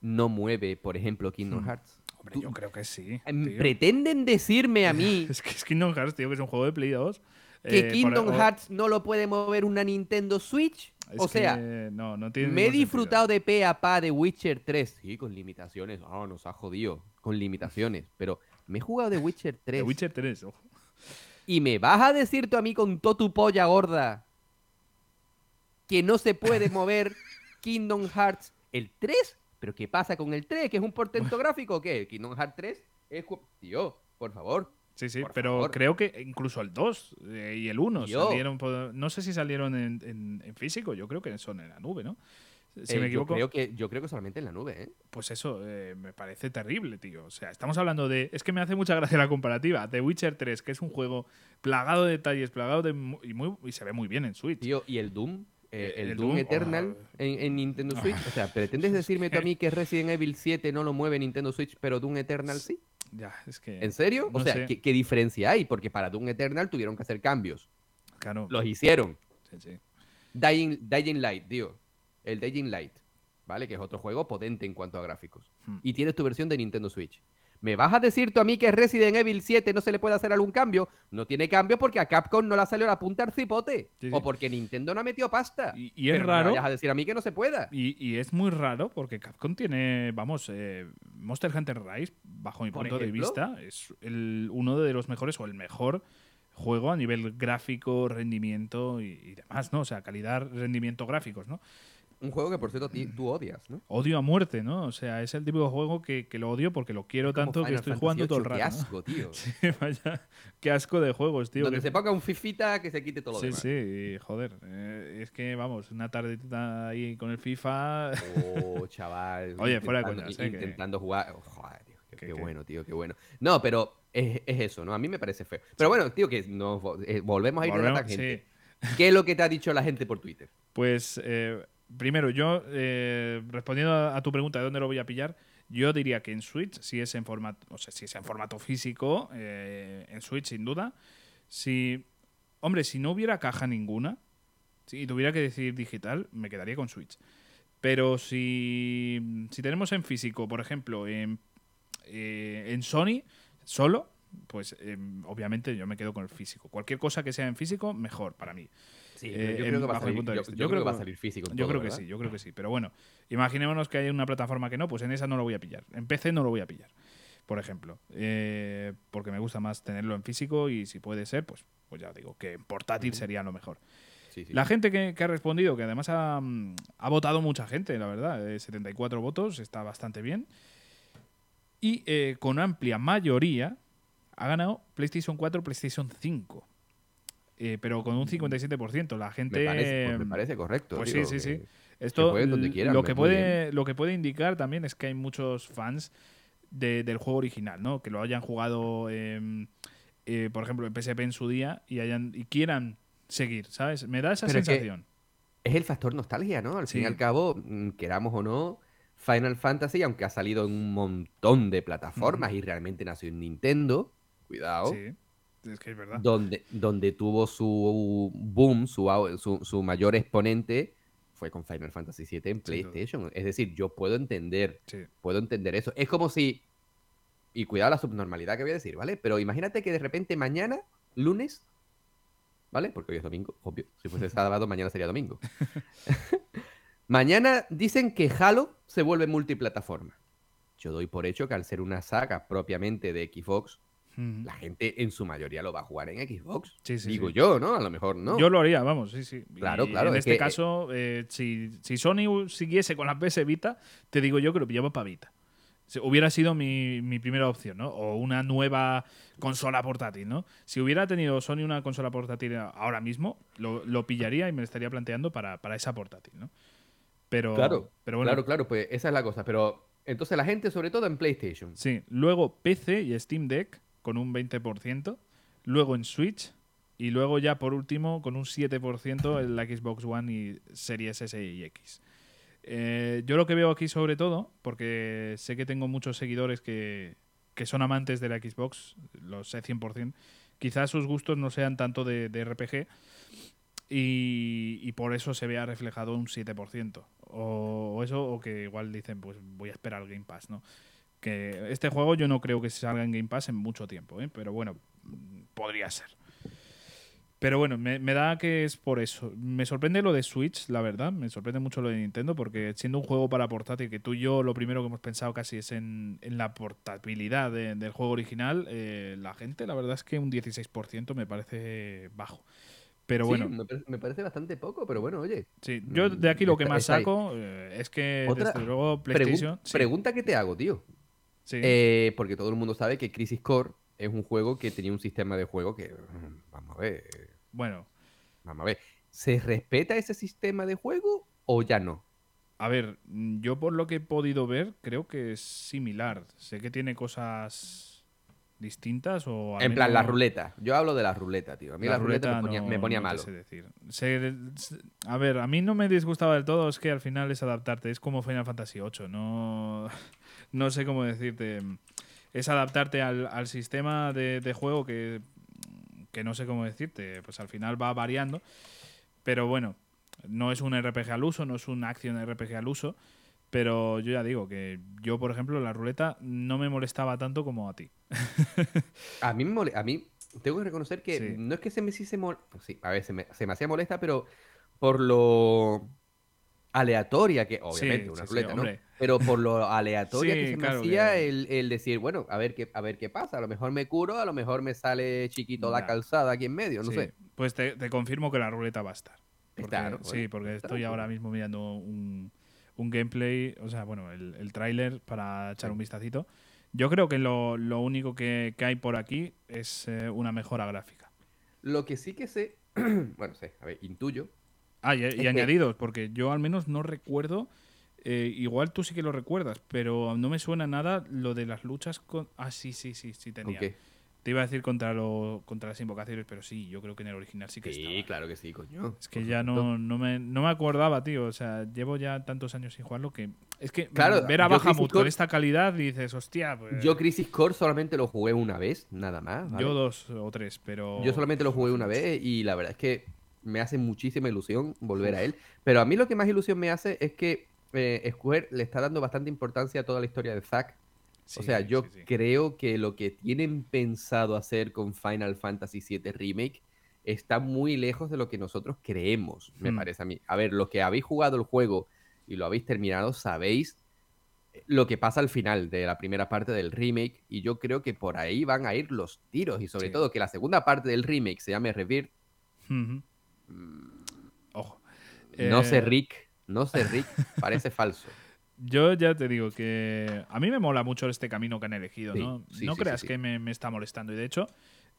B: no mueve, por ejemplo, Kingdom
A: Hmm.
B: Hearts.
A: Hombre, yo creo que sí.
B: Em,
A: tío.
B: Pretenden decirme a mí *laughs*
A: Es que es Kingdom Hearts, tío, que es un juego de Play 2.
B: que
A: Eh,
B: Kingdom Hearts no lo puede mover una Nintendo Switch.
A: es
B: o sea,
A: no, no tiene
B: me he
A: sentido.
B: disfrutado de pe a pa de Witcher 3. Sí, con limitaciones. Ah, nos ha jodido. Con limitaciones. Pero me he jugado de Witcher 3.
A: The Witcher 3, ojo.
B: Y me vas a decir tú a mí con toda tu polla gorda que no se puede *laughs* mover Kingdom Hearts el 3. ¿Pero qué pasa con el 3? ¿Que es un portento gráfico o qué? Kingdom Hearts 3 es... Tío, por favor.
A: Sí, sí,
B: Por
A: pero
B: favor.
A: creo que incluso el 2 eh, y el 1
B: Tío.
A: salieron. no sé si salieron en, en- en físico, yo creo que son en la nube, ¿no? Si
B: Eh,
A: me
B: yo,
A: equivoco,
B: creo que, yo creo que solamente en la nube, ¿eh?
A: pues eso eh, me parece terrible, tío. O sea, estamos hablando de. Es que me hace mucha gracia la comparativa. The Witcher 3, que es un juego plagado de detalles, plagado de. Y, muy, y se ve muy bien en Switch.
B: Tío, y el Doom, eh,
A: Eh,
B: el,
A: el
B: Doom,
A: Doom,
B: Eternal
A: ah.
B: en, en Nintendo Switch. O sea, ¿pretendes decirme tú a mí que Resident Evil 7 no lo mueve Nintendo Switch, pero Doom Eternal sí?
A: Ya, es que.
B: ¿En serio? O sea. ¿qué, qué diferencia hay? Porque para Doom Eternal tuvieron que hacer cambios.
A: Claro.
B: Los hicieron.
A: sí, sí.
B: Dying, Dying Light, tío. El Dying Light, ¿vale? Que es otro juego potente en cuanto a gráficos.
A: Hmm.
B: Y tienes tu versión de Nintendo Switch. ¿Me vas a decir tú a mí que Resident Evil 7 no se le puede hacer algún cambio? No tiene cambio porque a Capcom no le ha salido la punta al cipote.
A: Sí, sí.
B: O porque Nintendo no ha metido pasta.
A: Y, y es
B: Pero no
A: raro.
B: vayas a decir a mí que no se pueda.
A: Y, y es muy raro porque Capcom tiene, vamos, eh, Monster Hunter Rise, bajo mi punto de vista, es el, uno de los mejores o el mejor juego a nivel gráfico, rendimiento y, y demás, ¿no? O sea, calidad, rendimiento gráficos, ¿no?
B: Un juego que, por cierto, tú odias, ¿no?
A: Odio a muerte, ¿no? O sea, es el típico juego que, que lo odio porque lo quiero tanto que estoy
B: Fantasy
A: jugando todo el rato.
B: Qué
A: ¿no?
B: asco, tío. *laughs*
A: Sí, vaya, qué asco de juegos, tío.
B: Donde
A: que-
B: se ponga un fifita que se quite todo lo
A: Sí,
B: demás.
A: sí, y, joder. eh, es que, vamos, una tardecita ahí con el FIFA.
B: Oh, *laughs* chaval.
A: Oye, fuera de
B: intentando-
A: coñas, eh, que-
B: Intentando jugar. Oh, joder, tío, qué, bueno, tío, qué bueno. No, pero es, es eso, ¿no? A mí me parece feo. Pero bueno, tío, que nos eh, volvemos a ir de la tangente.
A: sí.
B: ¿Qué es lo que te ha dicho la gente por Twitter?
A: Pues eh, primero, yo eh, respondiendo a, tu pregunta de dónde lo voy a pillar, yo diría que en Switch, si es en formato, o sea, si es en formato físico, eh, en Switch sin duda. Si, hombre, si no hubiera caja ninguna, si tuviera que decir digital, me quedaría con Switch. Pero si, si tenemos en físico, por ejemplo, en, eh, en Sony solo, pues eh, obviamente yo me quedo con el físico. Cualquier cosa que sea en físico, mejor para mí.
B: Sí,
A: Eh,
B: yo
A: en-
B: creo que va a salir, yo- yo
A: Yo
B: creo
A: creo
B: que va a
A: que-
B: salir físico.
A: Yo
B: todo,
A: creo que
B: ¿verdad?
A: sí, yo creo que sí. Pero bueno, imaginémonos que hay una plataforma que no, pues en esa no lo voy a pillar. En PC no lo voy a pillar, por ejemplo. Eh, porque me gusta más tenerlo en físico y si puede ser, pues, pues ya digo, que en portátil sería lo mejor.
B: Sí, sí.
A: La gente que, que ha respondido, que además ha, mm, ha votado mucha gente, la verdad, eh, 74 votos, está bastante bien. Y eh, con amplia mayoría ha ganado PlayStation 4, PlayStation 5. Eh, pero con un 57%. La gente.
B: me, parece, pues, me parece correcto.
A: Pues sí, sí,
B: que-
A: sí. Esto l-
B: quieran,
A: lo que puede lo que puede indicar también es que hay muchos fans de- del juego original, ¿no? Que lo hayan jugado, eh, eh, por ejemplo, en PSP en su día y hayan y quieran seguir, ¿sabes? Me da esa
B: Pero que-
A: sensación.
B: Es el factor nostalgia, ¿no? Al fin y al cabo, mm, queramos o no, Final Fantasy, aunque ha salido en un montón de plataformas y realmente nació en Nintendo, cuidado,
A: Sí, es que es verdad.
B: donde, donde tuvo su boom, su, su, su mayor exponente, fue con Final Fantasy VII en. PlayStation. Es decir, yo puedo entender,
A: Sí.
B: puedo entender eso. Es como si, y cuidado la subnormalidad que voy a decir, ¿vale? Pero imagínate que de repente mañana, lunes, ¿vale? Porque hoy es domingo, obvio. Si fuese *laughs* sábado, mañana sería domingo. *laughs* mañana dicen que Halo se vuelve multiplataforma. Yo doy por hecho que al ser una saga propiamente de Xbox, La gente en su mayoría lo va a jugar en Xbox.
A: Sí, sí,
B: Digo
A: sí.
B: yo, ¿no? A lo mejor no.
A: Yo lo haría, vamos, sí, sí.
B: Claro,
A: Y
B: claro,
A: En
B: es
A: este
B: que, eh,
A: caso, eh, si, si Sony siguiese con la PS Vita, te digo yo que lo pillaba para Vita. Si- Hubiera sido mi, mi primera opción, ¿no? O una nueva consola portátil, ¿no? Si hubiera tenido Sony una consola portátil ahora mismo, lo, lo pillaría y me lo estaría planteando para, para esa portátil, ¿no? Pero,
B: Claro,
A: pero bueno,
B: Claro, claro, pues esa es la cosa. Pero entonces la gente, sobre todo en PlayStation.
A: Sí, luego PC y Steam Deck con un 20%, luego en Switch y luego ya por último con un 7% en la Xbox One y Series S y X. Eh, yo lo que veo aquí sobre todo, porque sé que tengo muchos seguidores que, que son amantes de la Xbox, lo sé 100%, quizás sus gustos no sean tanto de, RPG y, por eso se vea reflejado un 7%. O, o eso, o que igual dicen, pues voy a esperar al Game Pass, ¿no? Que este juego yo no creo que salga en Game Pass en mucho tiempo, ¿eh? pero bueno, mm, podría ser. Pero bueno, me, me da que es por eso. Me sorprende lo de Switch, la verdad. Me sorprende mucho lo de Nintendo, porque siendo un juego para portátil, que tú y yo lo primero que hemos pensado casi es en, en la portabilidad de- del juego original, eh, la gente, la verdad es que un 16% me parece bajo. Pero bueno,
B: me, parece, me parece bastante poco, pero bueno, oye.
A: sí, yo de aquí lo que más saco eh, es que,
B: Otra
A: desde luego,
B: Pregun-
A: PlayStation. sí,
B: Pregunta que te hago, tío.
A: Sí.
B: Eh, porque todo el mundo sabe que Crisis Core es un juego que tenía un sistema de juego que. mm, Vamos a ver.
A: bueno,
B: Vamos a ver. ¿Se respeta ese sistema de juego o ya no?
A: A ver, mm, yo por lo que he podido ver, creo que es similar. Sé que tiene cosas distintas o al
B: En plan, la ruleta. Yo hablo de la ruleta, tío. A mí la, ruleta, me ponía,
A: no-
B: me ponía
A: no te
B: malo.
A: sé decir. Se- se- a ver, a mí no me disgustaba del todo, es que al final es adaptarte. Es como Final Fantasy VIII. No, *laughs* no sé cómo decirte. Es adaptarte al, al sistema de, de juego que, que no sé cómo decirte. Pues al final va variando. Pero bueno, no es un RPG al uso, no es un action RPG al uso. Pero yo ya digo que yo, por ejemplo, la ruleta no me molestaba tanto como a ti. *laughs*
B: A mí, me mole- a mí tengo que reconocer que
A: Sí.
B: no es que se me hiciese mol- sí, a ver, se me, se me hacía molesta, pero por lo aleatoria que, obviamente,
A: Sí,
B: una
A: sí,
B: ruleta, ¿no? Pero por lo *laughs* aleatoria que se me hacía el, el decir, bueno, a ver qué, a ver qué pasa, a lo mejor me curo, a lo mejor me sale chiquito la calzada aquí en medio, no sé.
A: Pues te, te confirmo que la ruleta va a estar. Porque-
B: Está, ¿no?
A: sí, porque estoy
B: pues.
A: ahora mismo mirando un, un gameplay, o sea, bueno, el, el tráiler para echar
B: Sí.
A: un vistacito. Yo creo que lo, lo único que, que hay por aquí es eh, una mejora gráfica.
B: Lo que sí que sé, *clears throat* bueno, sé, a ver, intuyo,
A: Ah, y, y
B: que-
A: añadidos, porque yo al menos no recuerdo, eh, igual tú sí que lo recuerdas, pero no me suena nada lo de las luchas con... Ah, sí, sí, sí, sí tenía. Te iba a decir contra, lo, contra las invocaciones, pero sí, yo creo que en el original sí que
B: Sí,
A: estaba.
B: claro que sí, coño.
A: Es que ya no, no, me, no me acordaba, tío. O sea, llevo ya tantos años sin jugarlo que. Es que
B: Claro,
A: ver a Bahamut
B: Crisis
A: con
B: Core-
A: esta calidad dices, hostia, pues.
B: Yo Crisis Core solamente lo jugué una vez, nada más. ¿vale?
A: yo dos o tres, pero.
B: Yo solamente lo jugué una vez y la verdad es que me hace muchísima ilusión volver a él. Pero a mí lo que más ilusión me hace es que eh, Square le está dando bastante importancia a toda la historia de Zack. O sea, yo
A: sí, sí.
B: creo que lo que tienen pensado hacer con Final Fantasy VII Remake está muy lejos de lo que nosotros creemos, me
A: Hmm.
B: parece a mí. A ver, los que habéis jugado el juego y lo habéis terminado, sabéis lo que pasa al final de la primera parte del remake y yo creo que por ahí van a ir los tiros y sobre todo que la segunda parte del remake se llame Rebirth.
A: Ujú. Ojo.
B: No sé
A: Eh,
B: Rick, no sé Rick, *laughs* parece falso.
A: Yo ya te digo que a mí me mola mucho este camino que han elegido, ¿no?
B: sí,
A: no
B: sí,
A: creas que me, me está molestando. Y de hecho,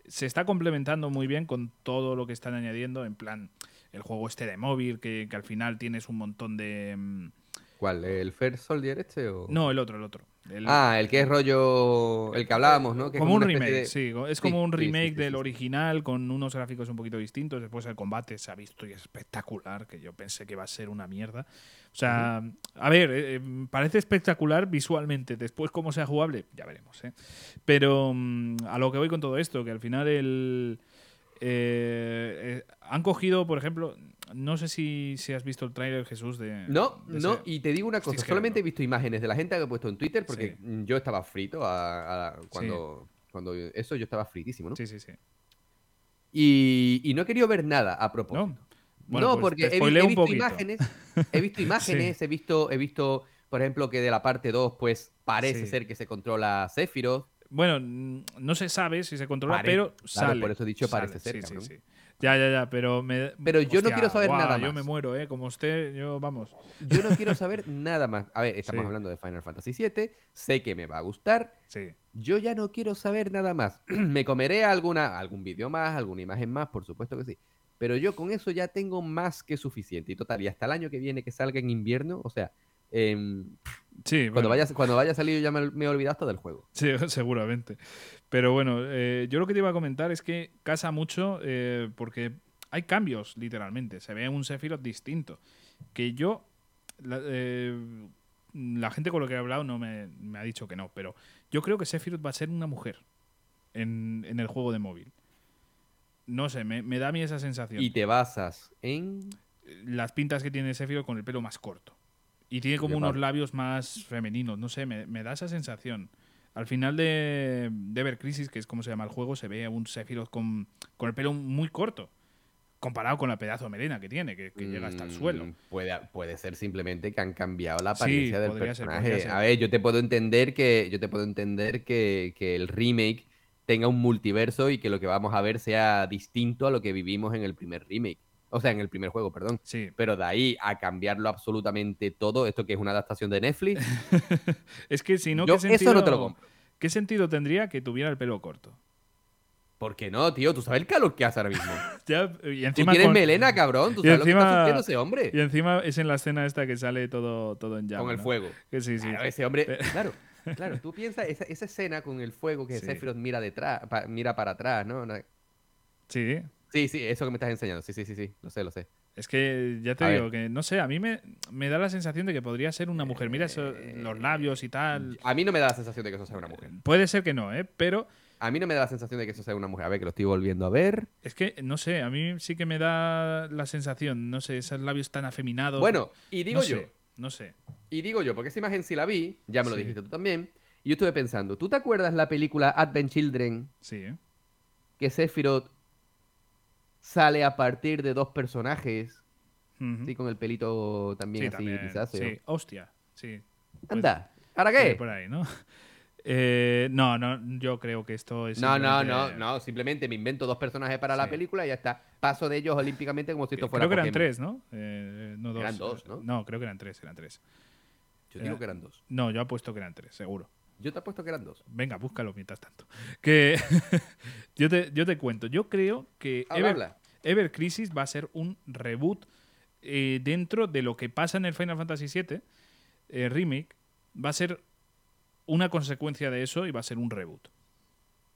A: se está complementando muy bien con todo lo que están añadiendo. En plan, el juego este de móvil, que, que al final tienes un montón de. mm,
B: ¿Cuál? ¿El First Soldier este o...?
A: No, el otro, el otro. El-
B: Ah, el que es rollo... El que hablábamos, ¿no? Que
A: como un remake,
B: de-
A: sí. Es como un
B: sí,
A: remake
B: sí,
A: del
B: sí,
A: original con unos gráficos un poquito distintos. Después el combate se ha visto y es espectacular, que yo pensé que iba a ser una mierda. O sea, a ver, eh, eh, parece espectacular visualmente. Después cómo sea jugable, ya veremos. ¿eh? Pero mm, a lo que voy con todo esto, que al final el... eh, han cogido, por ejemplo, no sé si, si has visto el tráiler, Jesús, de...
B: No,
A: de
B: no,
A: ese-
B: y te digo una cosa, solamente he
A: no.
B: visto imágenes de la gente que ha puesto en Twitter porque
A: Sí.
B: mm, yo estaba frito a- a- cuando, cuando eso yo estaba fritísimo, ¿no?
A: Sí, sí, sí.
B: Y, y no he querido ver nada a propósito.
A: ¿No? Bueno,
B: no,
A: pues
B: porque he, he visto imágenes, he visto *laughs* imágenes, he visto, he visto, por ejemplo, que de la parte 2, pues parece ser que se controla Sephiroth.
A: Bueno, no se sabe si se controla,
B: Pare-
A: pero
B: claro,
A: sale.
B: por eso he dicho
A: sale,
B: parece ser,
A: sí. Ya, ya, ya, pero me...
B: Pero yo no quiero saber nada
A: Yo
B: más.
A: me muero, ¿eh? Como usted, yo, vamos.
B: Yo no quiero *laughs* saber nada más. A ver, estamos
A: Sí.
B: hablando de Final Fantasy VII, sé que me va a gustar.
A: Sí.
B: Yo ya no quiero saber nada más. *clears throat* me comeré alguna, algún vídeo más, alguna imagen más, por supuesto que sí. Pero yo con eso ya tengo más que suficiente. Y total, y hasta el año que viene que salga en invierno, o sea, em,
A: Sí,
B: cuando,
A: bueno.
B: vaya, cuando vaya a salir yo ya me, me he olvidado hasta del juego.
A: Sí, *laughs* seguramente. Pero bueno, eh, yo lo que te iba a comentar es que casa mucho eh, porque hay cambios, literalmente. Se ve un Sephiroth distinto. Que yo. La, eh, la gente con lo que he hablado no me, me ha dicho que no, pero yo creo que Sephiroth va a ser una mujer en, en el juego de móvil. No sé, me, me da a mí esa sensación.
B: Y te basas en...
A: Las pintas que tiene Sephiroth con el pelo más corto. Y tiene como unos labios más femeninos, no sé, me, me da esa sensación. Al final de, de Ever Crisis, que es como se llama el juego, se ve a un Sephiroth con, con el pelo muy corto, comparado con la pedazo de melena que tiene, que, que llega hasta el
B: Mm,
A: suelo.
B: Puede, puede ser simplemente que han cambiado la
A: Sí,
B: apariencia del personaje.
A: ser.
B: A ver, yo te puedo entender que yo te puedo entender que, que el remake tenga un multiverso y que lo que vamos a ver sea distinto a lo que vivimos en el primer remake. O sea, en el primer juego, perdón.
A: Sí,
B: Pero de ahí a cambiarlo absolutamente todo, esto que es una adaptación de Netflix, *laughs*
A: es que si no,
B: yo
A: ¿qué sentido,
B: eso no te lo compro.
A: ¿qué sentido tendría que tuviera el pelo corto?
B: ¿Por qué no, tío? ¿Tú sabes el calor que hace ahora mismo? *laughs*
A: Ya, y
B: Tú
A: encima
B: tienes
A: con-
B: melena, cabrón. ¿Tú sabes lo que está sufriendo ese hombre?
A: Y encima es en la escena esta que sale todo, todo en llamas.
B: Con el
A: ¿no?
B: fuego.
A: Que sí, sí.
B: Claro, ese hombre, *laughs* claro, claro, tú piensas esa, esa escena con el fuego que
A: Sí.
B: Sephiroth mira detrás, pa- mira para atrás. No-
A: Sí,
B: Sí, sí, eso que me estás enseñando, sí, sí, sí, sí, lo sé, lo sé.
A: Es que ya te
B: A
A: digo
B: ver.
A: que, no sé, a mí me, me da la sensación de que podría ser una mujer. Mira eso,
B: Eh,
A: los labios y tal.
B: A mí no me da la sensación de que eso sea una mujer.
A: Puede ser que no, ¿eh? Pero
B: A mí no me da la sensación de que eso sea una mujer. A ver, que lo estoy volviendo a ver.
A: es que, no sé, a mí sí que me da la sensación, no sé, esos labios tan afeminados.
B: Bueno, y digo
A: no
B: yo,
A: sé, no sé.
B: y digo yo, porque esa imagen sí la vi, ya me lo
A: Sí.
B: dijiste tú también, y yo estuve pensando, ¿tú te acuerdas la película Advent Children
A: Sí, ¿eh?
B: que Sephiroth sale a partir de dos personajes,
A: Ujú.
B: sí, con el pelito también
A: Sí,
B: así
A: también,
B: grisáceo?
A: sí, hostia, sí. Pues,
B: Anda, ¿para
A: sí,
B: qué?
A: Por ahí, ¿no? *laughs* Eh, no, no, yo creo que esto es.
B: No, no, no,
A: simplemente-
B: no, simplemente me invento dos personajes para la película y ya está. Paso de ellos olímpicamente como si esto fuera
A: Creo que eran tres, ¿no? Eh, no dos.
B: Eran dos, ¿no?
A: No, creo que eran tres, eran tres.
B: Yo digo que eran dos.
A: No, yo apuesto que eran tres, seguro.
B: Yo te apuesto que eran dos.
A: Venga, búscalo mientras tanto. Que *laughs* yo, te, yo te cuento. Yo creo que
B: Habla,
A: Ever,
B: habla.
A: Ever Crisis va a ser un reboot eh, dentro de lo que pasa en el Final Fantasy VII eh, Remake. Va a ser una consecuencia de eso y va a ser un reboot.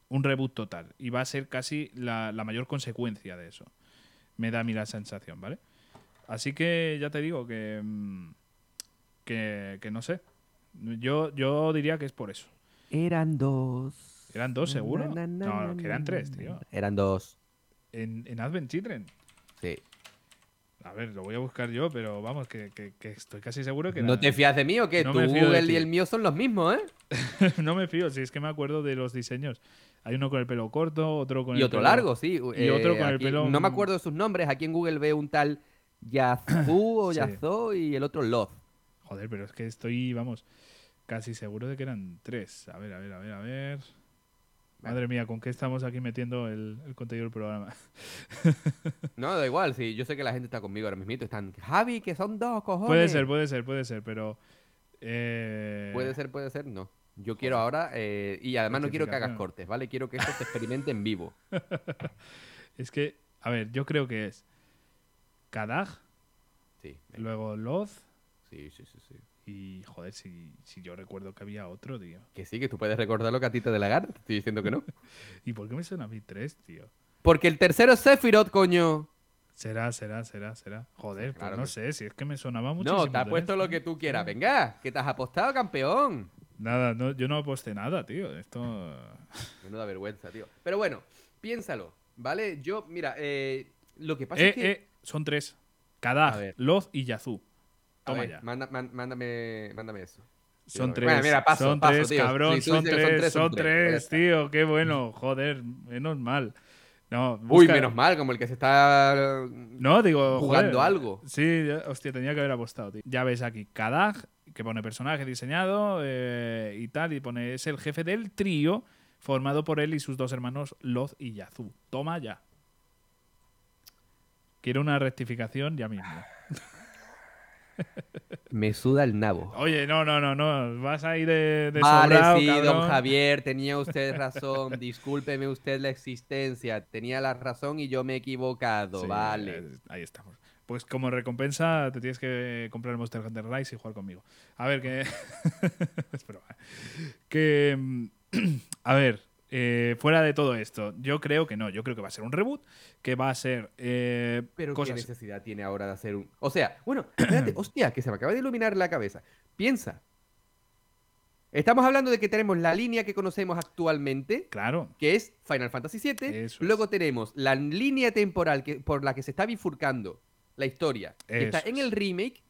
A: Un reboot total. Y va a ser casi la, la mayor consecuencia de eso. Me da a mí la sensación, ¿vale? Así que ya te digo que. mm, Que, que no sé. Yo, yo diría que es por eso.
B: Eran dos.
A: ¿Eran dos seguro?
B: Na, na,
A: No, que eran tres, tío.
B: Eran dos.
A: En, en Advent Children.
B: Sí.
A: A ver, lo voy a buscar yo, pero vamos, que, que- que estoy casi seguro que
B: ¿No
A: era-
B: te fías de mí o qué?
A: No de
B: Google y el mío son los mismos, ¿eh? *laughs*
A: no me fío, si es que me acuerdo de los diseños. Hay uno con el pelo corto, otro con
B: Y
A: el
B: otro
A: pelo-
B: largo, sí.
A: y otro con el pelo-
B: No me acuerdo de sus nombres. Aquí en Google veo un tal Yazoo o *laughs*
A: Sí.
B: Yazoo y el otro Loz.
A: Joder, pero es que estoy, vamos, casi seguro de que eran tres. A ver, a ver, a ver, a ver. Madre mía, ¿con qué estamos aquí metiendo el, el contenido del programa? *laughs*
B: No, da igual, sí. Yo sé que la gente está conmigo ahora mismo. Están, Javi, que son dos, cojones.
A: Puede ser, puede ser, puede ser, pero... eh,
B: Puede ser, puede ser, no. Yo quiero ahora, eh, y además no quiero que hagas cortes, ¿vale? Quiero que esto se experimente en vivo. *laughs*
A: Es que, a ver, yo creo que es Kadag,
B: Sí,
A: luego Loz
B: sí, sí, sí, sí.
A: y, joder, si, si yo recuerdo que había otro, tío.
B: Que sí, que tú puedes recordar lo que a ti te dé la gana. Te estoy diciendo que no. *laughs*
A: ¿Y por qué me suena a mí tres, tío?
B: Porque el tercero es Sephiroth, coño.
A: Será, será, será, será. Joder, pues
B: Claro
A: no
B: que-
A: sé, si es que me sonaba muchísimo.
B: No, te has puesto lo que tú quieras. Venga, que te has apostado, campeón.
A: Nada, no, yo no aposté nada, tío. Esto. *laughs*
B: Menuda vergüenza, tío. Pero bueno, piénsalo, ¿vale? Yo, mira, eh, lo que pasa
A: Eh,
B: es que...
A: eh, son tres. Kadag, Loz y Yazoo. Toma
B: ver,
A: ya.
B: manda- man- mándame, mándame eso.
A: Son
B: Bueno,
A: tres.
B: mira, paso,
A: son
B: paso,
A: tres,
B: tío.
A: cabrón.
B: Si
A: son, tres,
B: tres, son tres.
A: tío. Qué bueno. Joder, menos mal. No,
B: Uy, menos mal, como el que se está
A: No, digo.
B: jugando
A: joder.
B: algo.
A: Sí, hostia, tenía que haber apostado, tío. Ya ves aquí, Kadag, que pone personaje diseñado eh, y tal, y pone es el jefe del trío formado por él y sus dos hermanos Loz y Yazoo. Toma ya. Quiero una rectificación ya mismo. *laughs*
B: Me suda el nabo.
A: Oye, no, no, no, no. Vas ahí de, de
B: Vale,
A: sobrado,
B: sí, don. Javier, *laughs* tenía usted razón. Discúlpeme usted la existencia. Tenía la razón y yo me he equivocado.
A: Sí,
B: vale.
A: eh, Ahí estamos. Pues como recompensa te tienes que comprar el Monster Hunter Rise y jugar conmigo. A ver, que... *laughs* Que... mm, *clears throat* A ver, eh, fuera de todo esto, yo creo que no. Yo creo que va a ser un reboot, que va a ser eh,
B: Pero
A: cosas...
B: ¿qué necesidad tiene ahora de hacer un...? O sea, bueno, *clears throat* espérate, *clears throat* hostia, que se me acaba de iluminar la cabeza. Piensa. Estamos hablando de que tenemos la línea que conocemos actualmente,
A: Claro,
B: que es Final Fantasy VII.
A: Eso
B: Luego tenemos la línea temporal que, por la que se está bifurcando la historia, que está en el remake.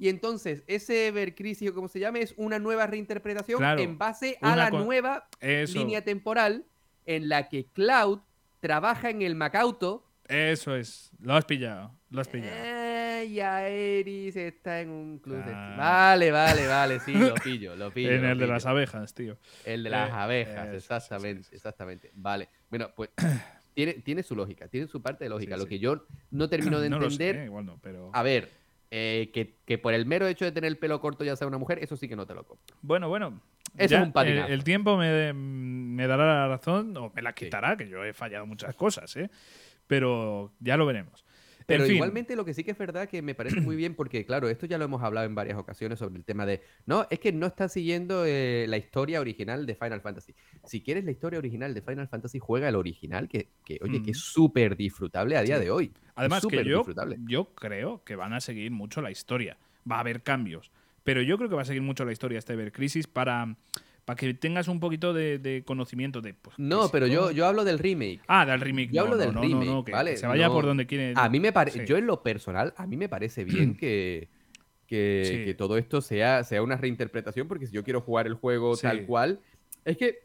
B: Y entonces, ese Ever Crisis, o como se llame, es una nueva reinterpretación
A: Claro,
B: en base a la nueva
A: eso,
B: línea temporal en la que Cloud trabaja en el Macauto
A: eso es. Lo has pillado, lo has pillado.
B: Eh, y Aeris está en un club de...
A: Ah.
B: Vale, vale, vale, sí, lo pillo, lo *laughs* pillo.
A: en
B: lo
A: el de las abejas, tío.
B: El de las
A: Eh,
B: abejas,
A: eso,
B: exactamente,
A: sí,
B: exactamente. Vale, bueno, pues *clears throat* tiene, tiene su lógica, tiene su parte de lógica.
A: Sí,
B: lo
A: sí.
B: que yo no termino de *clears throat*
A: no lo
B: entender,
A: sé, igual no, pero...
B: a ver, eh, que, que por el mero hecho de tener el pelo corto ya sea una mujer, eso sí que no te lo compro.
A: Bueno, bueno.
B: Eso
A: ya,
B: es un patinazo.
A: El, el tiempo me, me dará la razón, o me la quitará, que yo he fallado muchas cosas, ¿eh? Pero ya lo veremos.
B: Pero
A: En fin,
B: igualmente lo que sí que es verdad que me parece muy bien porque, claro, esto ya lo hemos hablado en varias ocasiones sobre el tema de, no, es que no está siguiendo eh, la historia original de Final Fantasy. Si quieres la historia original de Final Fantasy, juega el original, que, que oye, que es súper disfrutable a día
A: Sí.
B: de hoy.
A: Además, que yo, yo creo que van a seguir mucho la historia. Va a haber cambios. Pero yo creo que va a seguir mucho la historia este Ever Crisis para, para que tengas un poquito de, de conocimiento de. Pues,
B: No,
A: qué
B: pero yo, yo hablo del remake.
A: Ah, del remake.
B: yo
A: no,
B: hablo del
A: no,
B: remake,
A: que,
B: ¿vale?
A: que se vaya por donde quiere.
B: A mí me parece,
A: Sí.
B: yo en lo personal, a mí me parece bien *clears throat* que, que,
A: Sí.
B: que todo esto sea, sea una reinterpretación, porque si yo quiero jugar el juego
A: Sí.
B: tal cual, es que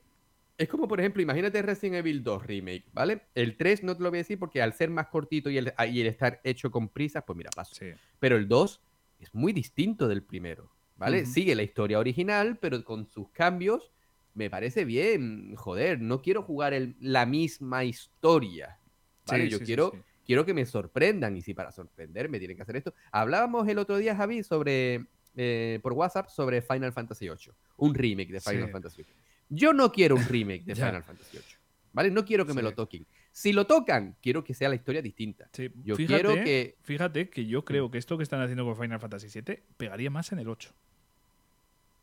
B: es como, por ejemplo, imagínate Resident Evil 2 Remake, ¿vale? El 3 no te lo voy a decir porque al ser más cortito y el, y el estar hecho con prisas, pues mira, paso.
A: Sí.
B: Pero el 2 es muy distinto del primero, ¿vale? Sigue la historia original, pero con sus cambios me parece bien. Joder, no quiero jugar el- la misma historia, ¿vale?
A: Sí,
B: Yo
A: sí,
B: quiero,
A: sí.
B: quiero que me sorprendan y si para sorprenderme tienen que hacer esto. Hablábamos el otro día, Javi, sobre eh, por WhatsApp sobre Final Fantasy VIII, un remake de Final. Fantasy VIII. Yo no quiero un remake de. *laughs* Final Fantasy VIII, ¿vale? No quiero que me lo toquen. Si lo tocan, quiero que sea la historia distinta.
A: Sí,
B: Yo
A: fíjate,
B: quiero que
A: Fíjate que yo creo que esto que están haciendo con Final Fantasy VII pegaría más en el 8.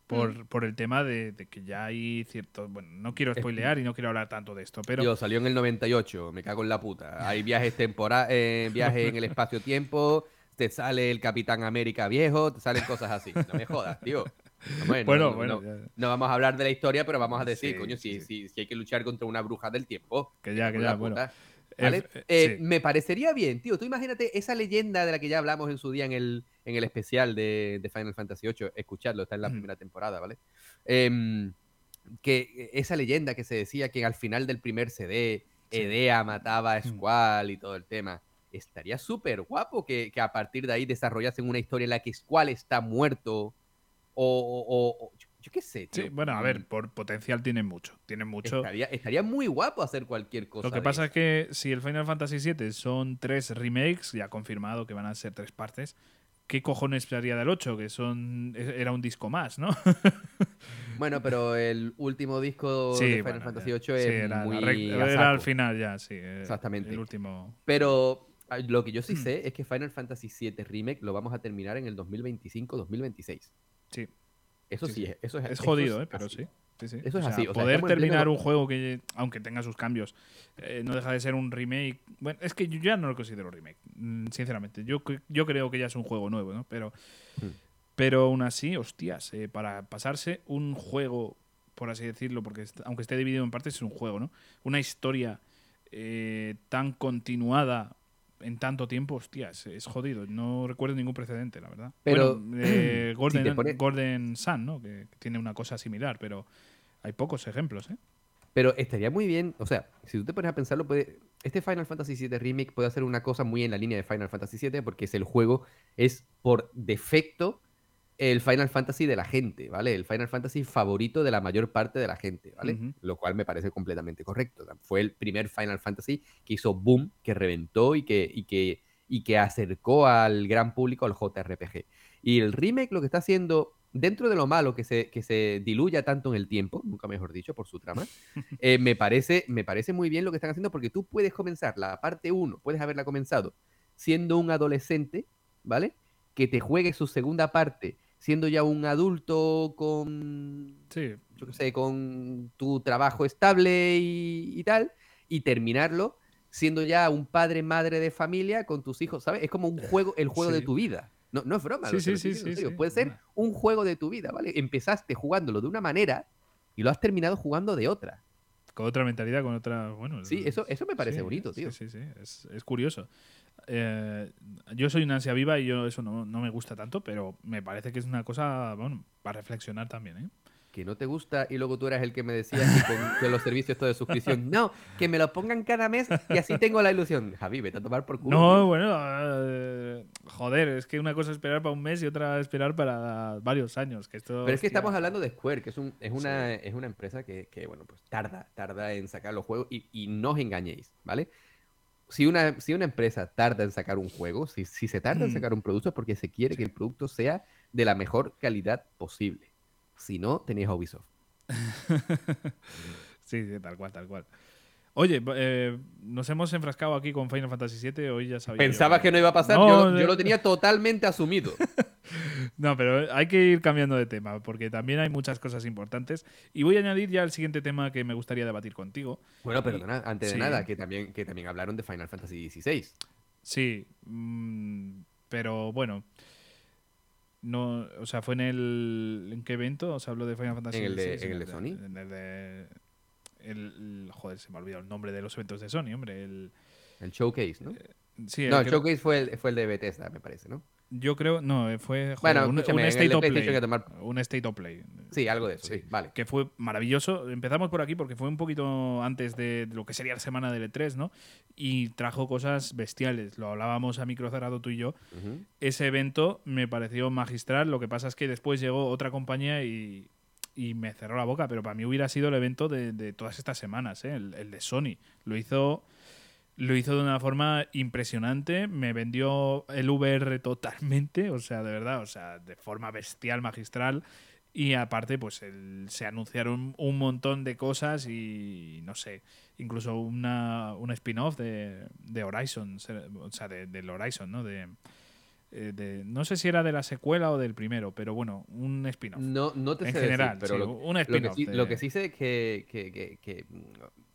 A: Por, por el tema de, de que ya hay ciertos. Bueno, no quiero spoilear y no quiero hablar tanto de esto, pero.
B: Yo, salió en el 98, me cago en la puta. *laughs* Hay viajes temporales, viajes en el espacio-tiempo, te sale el Capitán América viejo, te salen cosas así. No me jodas, tío. *laughs* Bueno,
A: bueno,
B: no,
A: bueno,
B: no- vamos a hablar de la historia, pero vamos a decir,
A: Sí,
B: coño, si,
A: sí.
B: si- si hay que luchar contra una bruja del tiempo.
A: que ya,
B: me
A: que ya, bueno. Eh,
B: ¿Vale?
A: eh,
B: Eh,
A: sí.
B: Me parecería bien, tío. Tú imagínate esa leyenda de la que ya hablamos en su día en el, en el especial de, de Final Fantasy VIII. Escuchadlo, está en la primera temporada, ¿vale? Em, que esa leyenda que se decía que al final del primer CD,
A: Sí.
B: Edea mataba a. Squall y todo el tema. Estaría súper guapo que, que a partir de ahí desarrollasen una historia en la que Squall está muerto. O, o- o- o- yo, yo qué sé, tío.
A: Sí, bueno, a
B: Mm,
A: ver, por potencial tienen mucho. Tienen mucho.
B: Estaría, estaría muy guapo hacer cualquier cosa.
A: Lo que pasa
B: eso.
A: es que si el Final Fantasy VII son tres remakes, ya confirmado que van a ser tres partes, ¿qué cojones sería del 8? Que son e- era un disco más, ¿no? *laughs*
B: Bueno, pero el último disco
A: Sí,
B: de Final
A: bueno,
B: Fantasy
A: ya.
B: VIII
A: Sí, era,
B: muy
A: era al final ya, sí.
B: Exactamente.
A: El último.
B: Pero lo que yo
A: Mm.
B: sí sé es que Final Fantasy VII Remake lo vamos a terminar en el 2025-2026.
A: Sí,
B: Eso
A: Sí,
B: es, eso es,
A: es
B: eso
A: jodido,
B: es
A: ¿eh? Pero sí. sí, sí.
B: Eso es
A: O sea,
B: así, o sea,
A: poder terminar un juego que, aunque tenga sus cambios, eh, no deja de ser un remake. Bueno, es que yo ya no lo considero remake, mm, sinceramente. Yo, yo creo que ya es un juego nuevo, ¿no? Pero,
B: Hmm.
A: pero aún así, hostias, eh, para pasarse un juego, por así decirlo, porque aunque esté dividido en partes, es un juego, ¿no? Una historia eh, tan continuada en tanto tiempo, hostia, es, es jodido. No recuerdo ningún precedente, la verdad.
B: Pero,
A: Bueno, eh, *clears throat* Gordon,
B: si
A: Sun, ¿no? Que, que tiene una cosa similar, pero hay pocos ejemplos, ¿eh?
B: Pero estaría muy bien, o sea, si tú te pones a pensarlo, puede, este Final Fantasy VII Remake puede hacer una cosa muy en la línea de Final Fantasy VII porque es el juego, es por defecto el Final Fantasy de la gente, ¿vale? El Final Fantasy favorito de la mayor parte de la gente, ¿vale? Lo cual me parece completamente correcto. Fue el primer Final Fantasy que hizo boom, que reventó y que, y que, y que acercó al gran público al JRPG. Y el remake lo que está haciendo, dentro de lo malo que se, que se diluya tanto en el tiempo, nunca mejor dicho, por su trama, *laughs* eh, me, parece, me parece muy bien lo que están haciendo porque tú puedes comenzar la parte 1, puedes haberla comenzado siendo un adolescente, ¿vale? Que te juegue su segunda parte siendo ya un adulto con,
A: Sí.
B: yo qué sé, con tu trabajo estable y, y tal, y terminarlo siendo ya un padre, madre de familia con tus hijos, ¿sabes? Es como un juego, el juego de tu vida. No, no es broma.
A: Sí, sí, sí, sí.
B: Puede ser un juego de tu vida, ¿vale? Empezaste jugándolo de una manera y lo has terminado jugando de otra.
A: Con otra mentalidad, con otra. Bueno,
B: Sí, eso, eso me parece
A: sí,
B: bonito, tío.
A: Sí, sí, sí. Es, es curioso. Eh, yo soy una ansia viva y yo eso no, no me gusta tanto, pero me parece que es una cosa, bueno, para reflexionar también, ¿eh?
B: Que no te gusta y luego tú eras el que me decías que con, los servicios de suscripción. No, que me lo pongan cada mes y así tengo la ilusión. Javi, vete a tomar por culo.
A: No, bueno, eh, joder, es que una cosa es esperar para un mes y otra esperar para varios años. Que esto,
B: Pero es que estamos hablando de Square, que es, un, es, una, es una empresa que, que, bueno, pues tarda, tarda en sacar los juegos y, y no os engañéis, ¿vale? Si una, si una empresa tarda en sacar un juego, si, si se tarda en
A: Mm.
B: sacar un producto es porque se quiere que el producto sea de la mejor calidad posible. Si no, tenéis a Ubisoft. *laughs*
A: sí, sí, tal cual, tal cual. Oye, eh, nos hemos enfrascado aquí con Final Fantasy VII. Hoy ya sabía. yo
B: Pensabas que no iba a pasar,
A: No,
B: yo, lo tenía *laughs* totalmente asumido.
A: No, pero hay que ir cambiando de tema, porque también hay muchas cosas importantes. Y voy a añadir ya el siguiente tema que me gustaría debatir contigo.
B: Bueno, perdona, antes de nada, que también, que también hablaron de Final Fantasy XVI.
A: Sí, mm, pero bueno. No, o sea, fue en el. ¿En qué evento? O sea, habló de Final Fantasy
B: En el de-
A: XVI,
B: en el de Sony.
A: En el de. El, joder, se me ha olvidado el nombre de los eventos de Sony, hombre. El,
B: El showcase, ¿no?
A: sí, el
B: no, el showcase fue el, fue el de Bethesda, me parece, ¿no?
A: Yo creo. No, eh, fue. joder,
B: Bueno,
A: un, State of Play.
B: PlayStation que tomar-
A: Un State of Play.
B: Sí, algo de eso, sí,
A: Sí.
B: vale.
A: que fue maravilloso. Empezamos por aquí porque fue un poquito antes de, lo que sería la semana del E3, ¿no? Y trajo cosas bestiales. Lo hablábamos a micro cerrado tú y yo. Ese evento me pareció magistral. Lo que pasa es que después llegó otra compañía y, y me cerró la boca. Pero para mí hubiera sido el evento de, de todas estas semanas, ¿eh? el, el de Sony. Lo hizo. Lo hizo de una forma impresionante, me vendió el VR totalmente, o sea, de verdad, o sea, de forma bestial, magistral. Y aparte, pues el- se anunciaron un montón de cosas y no sé, incluso una, un spin-off de, de Horizon, o sea, de- del Horizon, ¿no? De, eh, de- no sé si era de la secuela o del primero, pero bueno, un spin-off.
B: No, no te
A: En
B: sé decir,
A: general,
B: pero
A: sí,
B: lo,
A: un
B: lo
A: spin-off.
B: sí, lo que sí sé es que, que- que- que,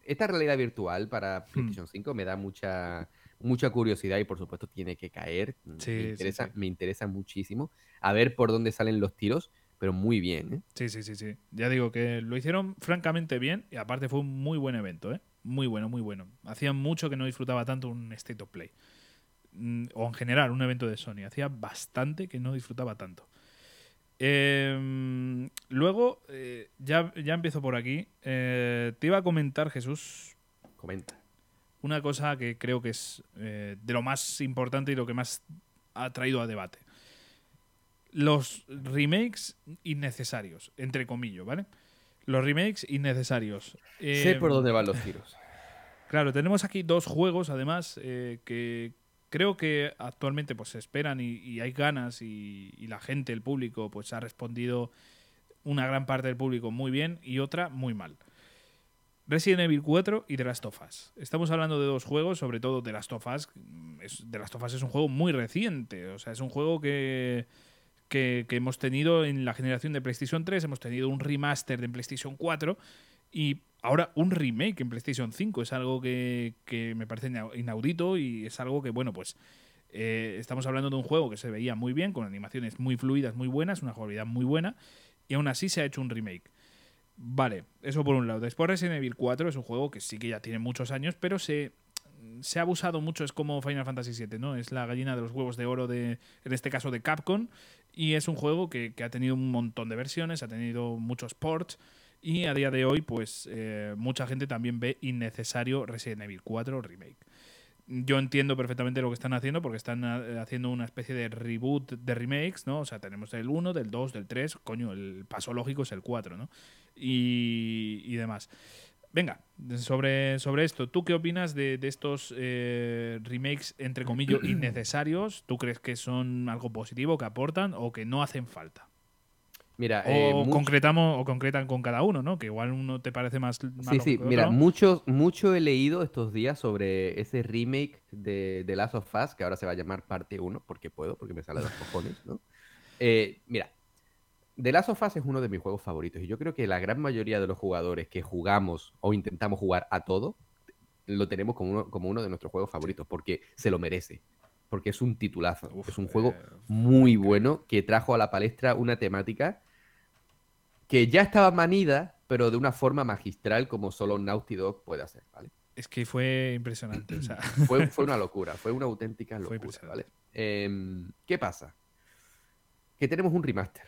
B: esta realidad virtual para
A: Hmm.
B: PlayStation 5 me da mucha, mucha curiosidad y por supuesto tiene que caer. Mm,
A: Sí,
B: me, interesa,
A: sí.
B: me interesa muchísimo a ver por dónde salen los tiros, pero muy bien. ¿eh?
A: Sí, sí, sí, sí. Ya digo que lo hicieron francamente bien y aparte fue un muy buen evento, ¿eh? Muy bueno, muy bueno. Hacía mucho que no disfrutaba tanto un State of Play. Mm, O en general, un evento de Sony. Hacía bastante que no disfrutaba tanto. Eh, luego, eh, ya, ya empiezo por aquí. Eh, te iba a comentar, Jesús,
B: Comenta.
A: una cosa que creo que es eh, de lo más importante y lo que más ha traído a debate. Los remakes innecesarios, entre comillas, ¿vale? Los remakes innecesarios.
B: sé por dónde van los tiros. *laughs*
A: Claro, tenemos aquí dos juegos, además, que creo que actualmente pues se esperan y, hay ganas y, y la gente, el público, pues ha respondido una gran parte del público muy bien y otra muy mal. Resident Evil 4 y The Last of Us. Estamos hablando de dos juegos, sobre todo The Last of Us. mm, Es, The Last of Us es un juego muy reciente, o sea, es un juego que, que, que hemos tenido en la generación de PlayStation 3, hemos tenido un remaster de PlayStation 4 y ahora un remake en PlayStation 5. Es algo que, que me parece ina- inaudito y es algo que, bueno, pues eh, estamos hablando de un juego que se veía muy bien, con animaciones muy fluidas, muy buenas, una jugabilidad muy buena, y aún así se ha hecho un remake. Vale, eso por un lado. Después Resident Evil 4 es un juego que sí que ya tiene muchos años, pero se se ha abusado mucho, es como Final Fantasy VII, ¿no? Es la gallina de los huevos de oro de, en este caso de Capcom, y es un juego que, que ha tenido un montón de versiones, ha tenido muchos ports, y a día de hoy, pues eh, mucha gente también ve innecesario Resident Evil 4 Remake. Yo entiendo perfectamente lo que están haciendo porque están eh, haciendo una especie de reboot de remakes, ¿no? O sea, tenemos del 1, del 2, del 3, coño, el paso lógico es el 4, ¿no? Y, y demás. Venga, sobre, sobre esto, ¿tú qué opinas de, de estos eh, remakes, entre comillas, *clears throat* innecesarios? ¿Tú crees que son algo positivo, que aportan o que no hacen falta?
B: Mira, eh,
A: O
B: much-
A: concretamos o concretan con cada uno, ¿no? Que igual uno te parece más
B: Sí, sí, mira, mucho, mucho he leído estos días sobre ese remake de, de Last of Us, que ahora se va a llamar parte 1, porque puedo, porque me sale de los cojones, ¿no? Eh, mira, The Last of Us es uno de mis juegos favoritos, y yo creo que la gran mayoría de los jugadores que jugamos o intentamos jugar a todo, lo tenemos como uno, como uno de nuestros juegos favoritos, porque se lo merece, porque es un titulazo,
A: Uf,
B: es un juego
A: eh,
B: muy bueno que trajo a la palestra una temática que ya estaba manida, pero de una forma magistral como solo Naughty Dog puede hacer, ¿vale?
A: Es que fue impresionante. o sea, *clears throat*
B: Fue, fue una *laughs* locura, fue una auténtica locura. ¿vale? Em, ¿Qué pasa? Que tenemos un remaster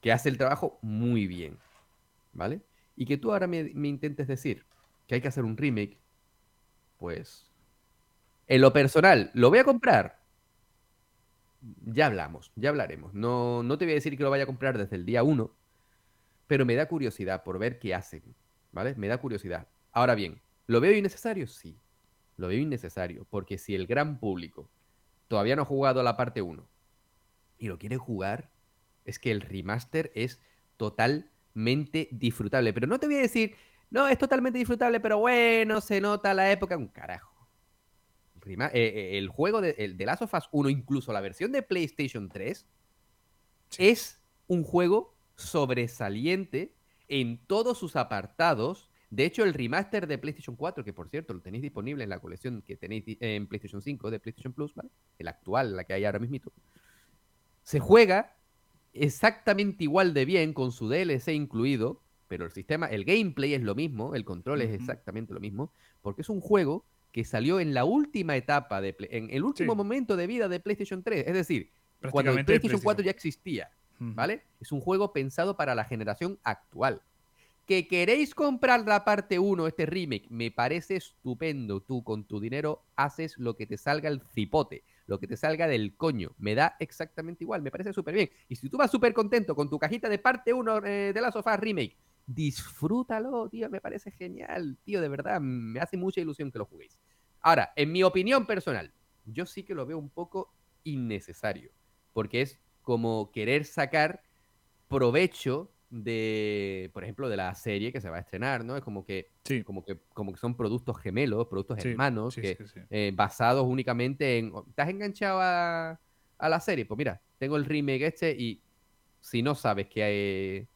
B: que hace el trabajo muy bien, ¿vale? Y que tú ahora me, me intentes decir que hay que hacer un remake, pues... En lo personal, ¿lo voy a comprar? Ya hablamos, ya hablaremos. No, no te voy a decir que lo vaya a comprar desde el día 1, pero me da curiosidad por ver qué hacen, ¿vale? Me da curiosidad. Ahora bien, ¿lo veo innecesario? Sí, lo veo innecesario, porque si el gran público todavía no ha jugado la parte 1 y lo quiere jugar, es que el remaster es totalmente disfrutable. Pero no te voy a decir, no, es totalmente disfrutable, pero bueno, se nota la época, un carajo. Eh, eh, el juego de, el de Last of Us 1, incluso la versión de PlayStation 3,
A: Sí.
B: es un juego sobresaliente en todos sus apartados. De hecho, el remaster de PlayStation 4, que por cierto lo tenéis disponible en la colección que tenéis di- en PlayStation 5 de PlayStation Plus, ¿vale? El actual, la que hay ahora mismito. Se juega exactamente igual de bien con su DLC incluido, pero el sistema, el gameplay es lo mismo, el control es exactamente lo mismo, porque es un juego que salió en la última etapa, de en el último
A: Sí.
B: momento de vida de PlayStation 3. Es decir, cuando el PlayStation 4 ya existía. ¿vale? Es un juego pensado para la generación actual. Que queréis comprar la parte 1, este remake, me parece estupendo. Tú con tu dinero haces lo que te salga el cipote, lo que te salga del coño. Me da exactamente igual, me parece súper bien. Y si tú vas súper contento con tu cajita de parte 1 eh, de la sofá remake, disfrútalo, tío, me parece genial, tío, de verdad, me hace mucha ilusión que lo juguéis. Ahora, en mi opinión personal, yo sí que lo veo un poco innecesario, porque es como querer sacar provecho de, por ejemplo, de la serie que se va a estrenar, ¿no? Es como que,
A: Sí,
B: como que, como que son productos gemelos, productos
A: sí,
B: hermanos,
A: sí,
B: que eh, basados únicamente en. ¿Estás enganchado a, a la serie? Pues mira, tengo el remake este y si no sabes que, hay-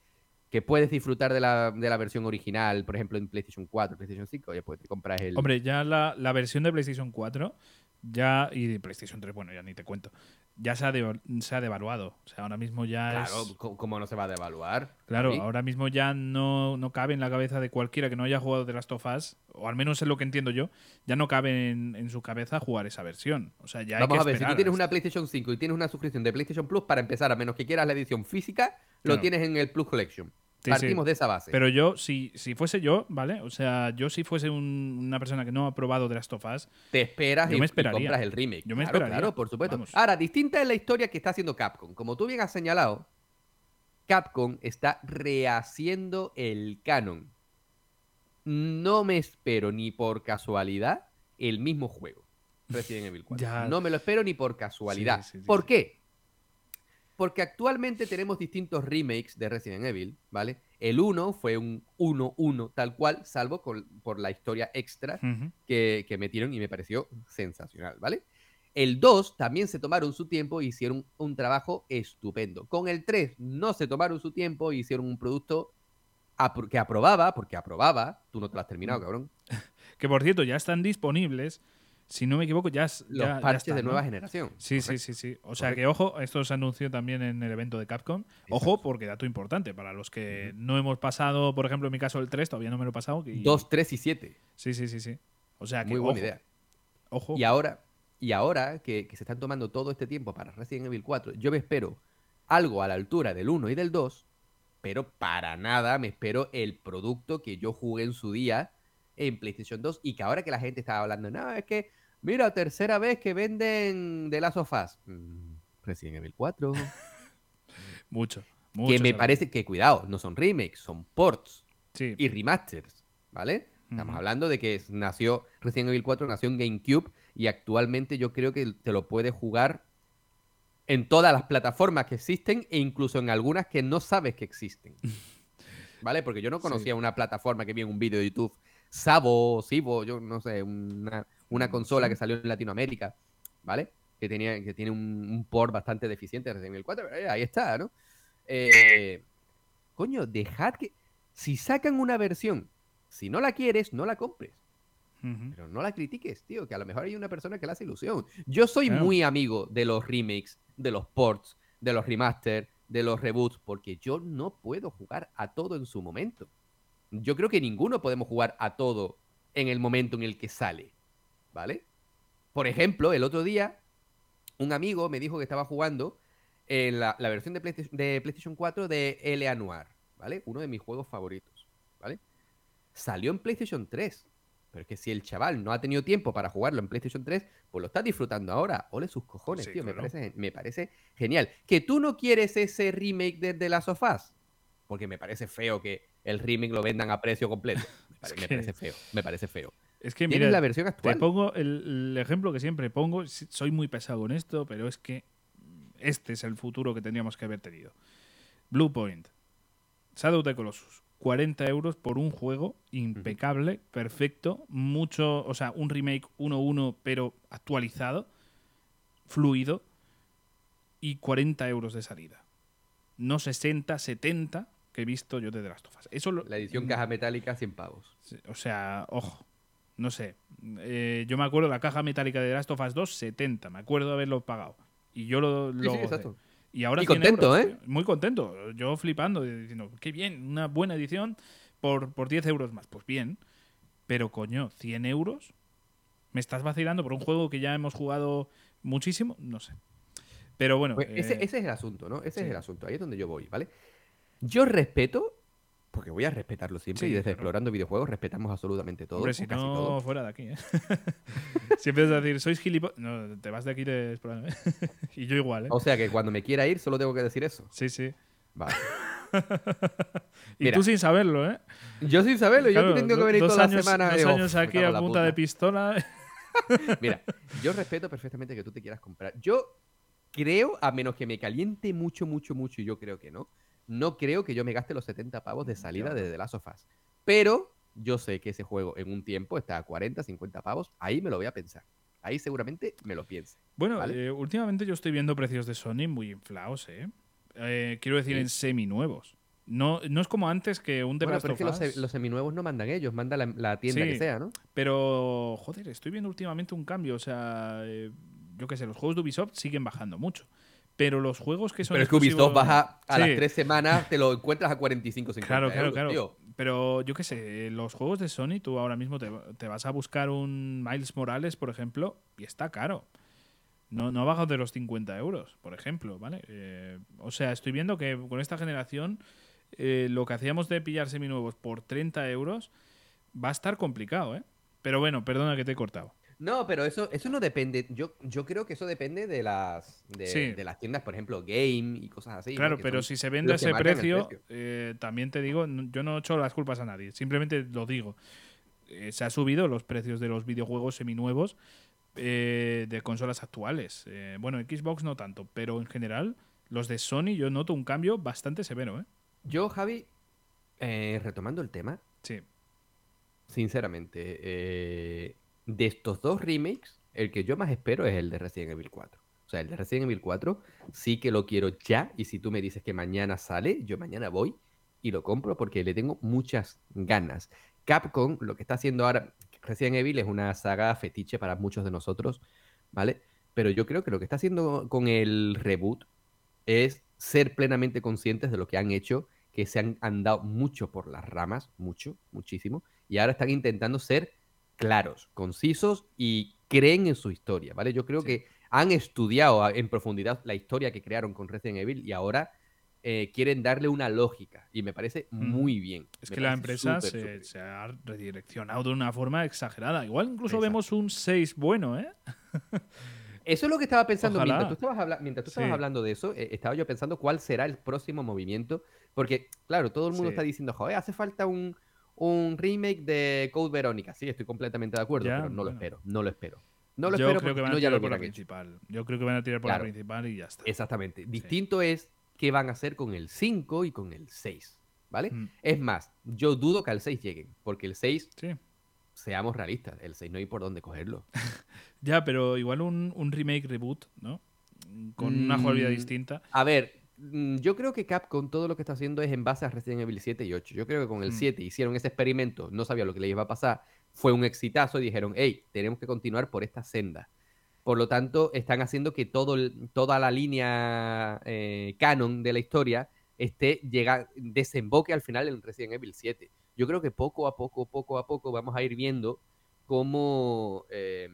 B: que puedes disfrutar de la, de la versión original, por ejemplo, en PlayStation 4, PlayStation 5, oye, pues te compras el.
A: Hombre, ya la, la versión de PlayStation 4 ya y de PlayStation 3, bueno, ya ni te cuento, ya se ha, de- se ha devaluado. O sea, ahora mismo ya
B: claro,
A: es...
B: ¿cómo no se va a devaluar?
A: Claro,
B: ¿Sí?
A: ahora mismo ya no, no cabe en la cabeza de cualquiera que no haya jugado The Last of Us, o al menos es lo que entiendo yo, ya no cabe en, en su cabeza jugar esa versión. O sea, ya hay
B: Vamos
A: que
B: a ver, si tú tienes una PlayStation 5 y tienes una suscripción de PlayStation Plus, para empezar, a menos que quieras la edición física, lo
A: Claro.
B: tienes en el Plus Collection.
A: Sí,
B: Partimos
A: sí.
B: de esa base.
A: Pero yo, si, si fuese yo, ¿vale? O sea, yo si fuese un- una persona que no ha probado The Last of Us,
B: te esperas
A: Yo
B: y,
A: me
B: y
A: esperaría.
B: compras el remake.
A: Yo me
B: claro,
A: esperaría.
B: claro, por supuesto.
A: Vamos.
B: Ahora, distinta es la historia que está haciendo Capcom. Como tú bien has señalado, Capcom está rehaciendo el canon. No me espero ni por casualidad el mismo juego. Resident Evil 4.
A: Ya.
B: No me lo espero ni por casualidad.
A: Sí,
B: ¿Por qué? Porque actualmente tenemos distintos remakes de Resident Evil, ¿vale? El 1 fue un 1-1 tal cual, salvo con- por la historia extra que, que metieron y me pareció sensacional, ¿vale? El 2 también se tomaron su tiempo e hicieron un trabajo estupendo. Con el 3 no se tomaron su tiempo e hicieron un producto que aprobaba, porque aprobaba, tú no te lo has terminado,
A: Mm.
B: cabrón, *laughs*
A: que por cierto ya están disponibles, si no me equivoco, ya, es-
B: los
A: ya- ya
B: parches
A: están,
B: de
A: ¿no?
B: nueva generación.
A: Sí, sí,
B: Correcto.
A: sí, sí. O sea
B: Correcto.
A: que ojo, esto se anunció también en el evento de Capcom. Ojo, porque dato importante, para los que no hemos pasado, por ejemplo, en mi caso el 3, todavía no me lo he pasado. y-
B: 2, 3 y 7.
A: Sí, sí, sí, sí. O sea que,
B: Muy buena
A: ojo,
B: idea.
A: Ojo.
B: Y ahora, y ahora que, que se están tomando todo este tiempo para Resident Evil 4, yo me espero algo a la altura del 1 y del 2, pero para nada me espero el producto que yo jugué en su día en PlayStation 2 y que ahora que la gente estaba hablando, no, es que, mira, tercera vez que venden de las sofás. Mm, Resident Evil 4. *laughs*
A: Mucho.
B: que
A: mucho
B: me
A: se-
B: parece que, cuidado, no son remakes, son ports
A: Sí.
B: y remasters, ¿vale? Estamos hablando de que nació, Resident Evil 4 nació en GameCube y actualmente yo creo que te lo puedes jugar en todas las plataformas que existen e incluso en algunas que no sabes que existen. *laughs* ¿Vale? Porque yo no
A: Sí.
B: conocía una plataforma que vi en un vídeo de YouTube, Sabo, Sibo, yo no sé, una, una consola que salió en Latinoamérica, ¿vale? Que, tenía, que tiene un, un port bastante deficiente de Resident Evil 4, eh, ahí está, ¿no? Eh, coño, dejad que... Si sacan una versión, si no la quieres, no la compres. Pero no la critiques, tío, que a lo mejor hay una persona que le hace ilusión. Yo soy
A: Claro.
B: muy amigo de los remakes, de los ports, de los remasters, de los reboots, porque yo no puedo jugar a todo en su momento. Yo creo que ninguno podemos jugar a todo en el momento en el que sale, ¿vale? Por ejemplo, el otro día, un amigo me dijo que estaba jugando en la, la versión de PlayStation, de PlayStation 4 de L.A. Noir, ¿vale? Uno de mis juegos favoritos, ¿vale? Salió en PlayStation 3. Pero es que si el chaval no ha tenido tiempo para jugarlo en PlayStation 3, pues lo está disfrutando ahora. Ole sus cojones,
A: Sí,
B: tío. Me,
A: claro.
B: parece, me parece genial. Que tú no quieres ese remake de, de las sofás. Porque me parece feo que el remake lo vendan a precio completo. *laughs* Me, pare- parece feo. Me parece feo.
A: Es que
B: Tienes
A: mira,
B: la versión
A: te
B: actual.
A: pongo el, el ejemplo que siempre pongo. Soy muy pesado con esto, pero es que este es el futuro que tendríamos que haber tenido. Blue Point, Shadow of the Colossus, 40 euros por un juego impecable, perfecto, mucho, o sea, un remake 1-1 pero actualizado, fluido y 40 euros de salida. No 60, 70 que he visto yo de The Last of Us. Eso lo-
B: La edición caja metálica, 100 pavos.
A: O sea, ojo, no sé. Eh, yo me acuerdo la caja metálica de The Last of Us 2, 70. Me acuerdo de haberlo pagado. Y yo lo.
B: Sí,
A: lo
B: sí,
A: gocé.
B: exacto.
A: Y ahora
B: Y
A: 100
B: contento,
A: euros,
B: ¿eh?
A: Muy contento. Yo flipando, diciendo, qué bien, una buena edición por, por 10 euros más. Pues bien. Pero coño, 100 euros. ¿Me estás vacilando por un juego que ya hemos jugado muchísimo? No sé. Pero bueno.
B: Pues ese,
A: eh,
B: ese es el asunto, ¿no? Ese
A: sí.
B: es el asunto. Ahí es donde yo voy, ¿vale? Yo respeto, porque voy a respetarlo siempre,
A: Sí,
B: y desde
A: claro.
B: explorando videojuegos respetamos absolutamente todo.
A: Hombre, si
B: casi
A: no,
B: todo.
A: fuera de aquí, ¿eh? *laughs* si empiezas a decir, sois gilipollas. No, te vas de aquí de explorando, ¿eh? *laughs* y yo igual, ¿eh?
B: O sea que cuando me quiera ir, solo tengo que decir eso.
A: Sí, sí.
B: Vale. *laughs*
A: Y
B: Mira.
A: tú sin saberlo, ¿eh?
B: Yo sin saberlo, yo
A: Claro,
B: aquí tengo que venir
A: dos
B: toda
A: años,
B: la semana.
A: dos años
B: "Oh, me
A: aquí a punta de
B: puta".
A: pistola.
B: Mira, yo respeto perfectamente que tú te quieras comprar. Yo creo, a menos que me caliente mucho, mucho, mucho, y yo creo que no, no creo que yo me gaste los 70 pavos de salida
A: Yo-
B: de The Last of Us. Pero yo sé que ese juego en un tiempo está a 40, 50 pavos. Ahí me lo voy a pensar. Ahí seguramente me lo piense.
A: Bueno,
B: ¿Vale?
A: eh, últimamente yo estoy viendo precios de Sony muy inflados, ¿eh? Eh, quiero decir,
B: Sí.
A: en semi-nuevos. No, no es como antes que un The
B: Bueno,
A: Last
B: pero es que los, los seminuevos no mandan ellos, manda la, la tienda
A: Sí.
B: que sea, ¿no?
A: Pero, joder, estoy viendo últimamente un cambio. O sea, eh, yo qué sé, los juegos de Ubisoft siguen bajando mucho. Pero los juegos que son.
B: Pero es que Ubisoft baja a
A: Sí.
B: las tres semanas, te lo encuentras a 45, 50
A: Claro, claro,
B: euros,
A: claro.
B: tío.
A: Pero yo qué sé, los juegos de Sony, tú ahora mismo te, te vas a buscar un Miles Morales, por ejemplo, y está caro. No, no ha bajado de los 50 euros, por ejemplo, ¿vale? Eh, o sea, estoy viendo que con esta generación eh, lo que hacíamos de pillar seminuevos por 30 euros va a estar complicado, ¿eh? Pero bueno, perdona que te he cortado.
B: No, pero eso, eso no depende. Yo, yo creo que eso depende de las, de,
A: Sí.
B: de las tiendas, por ejemplo, Game y cosas así.
A: Claro, pero si se vende a ese precio,
B: precio.
A: eh, también te digo, yo no echo las culpas a nadie, simplemente lo digo. Eh, se ha subido los precios de los videojuegos seminuevos eh, de consolas actuales. Eh, bueno, Xbox no tanto, pero en general, los de Sony yo noto un cambio bastante severo, ¿eh?
B: Yo, Javi, eh, retomando el tema,
A: Sí.
B: sinceramente, eh, de estos dos remakes, el que yo más espero es el de Resident Evil 4. O sea, el de Resident Evil 4 sí que lo quiero ya. Y si tú me dices que mañana sale, yo mañana voy y lo compro porque le tengo muchas ganas. Capcom, lo que está haciendo ahora, Resident Evil es una saga fetiche para muchos de nosotros, ¿vale? Pero yo creo que lo que está haciendo con el reboot es ser plenamente conscientes de lo que han hecho, que se han andado mucho por las ramas, mucho, muchísimo, y ahora están intentando ser claros, concisos y creen en su historia, ¿vale? Yo creo
A: Sí.
B: que han estudiado en profundidad la historia que crearon con Resident Evil y ahora eh, quieren darle una lógica y me parece muy bien.
A: Es
B: me
A: que la empresa se, ha redireccionado de una forma exagerada. Igual incluso
B: Exacto.
A: vemos un 6 bueno, ¿eh? *laughs*
B: Eso es lo que estaba pensando
A: Ojalá.
B: mientras tú estabas, habla- mientras tú estabas
A: Sí.
B: hablando de eso, eh, estaba yo pensando cuál será el próximo movimiento, porque claro, todo el mundo
A: Sí.
B: está diciendo, joder, hace falta un, un remake de Code Verónica. Sí, estoy completamente de acuerdo,
A: Ya,
B: pero no lo espero, no lo espero. No lo
A: Yo
B: espero
A: creo
B: porque
A: que van
B: no
A: a
B: ya lo
A: tirar por la
B: hecho.
A: principal. Yo creo que van a tirar por
B: Claro.
A: la principal y ya está.
B: Exactamente. Distinto es qué van a hacer con el 5 y con el 6, ¿vale?
A: Mm,
B: Es más, yo dudo que al 6 lleguen, porque el 6,
A: Sí.
B: seamos realistas, el 6 no hay por dónde cogerlo. *laughs*
A: Ya, pero igual un, un remake reboot, ¿no? Con una jugabilidad
B: Mm,
A: distinta.
B: A ver, yo creo que Capcom todo lo que está haciendo es en base a Resident Evil 7 y 8. Yo creo que con el
A: Hmm.
B: 7 hicieron ese experimento, no sabía lo que les iba a pasar, fue un exitazo y dijeron, hey, tenemos que continuar por esta senda. Por lo tanto, están haciendo que todo toda la línea eh, canon de la historia esté llega, desemboque al final en Resident Evil 7. Yo creo que poco a poco, poco a poco vamos a ir viendo cómo, eh,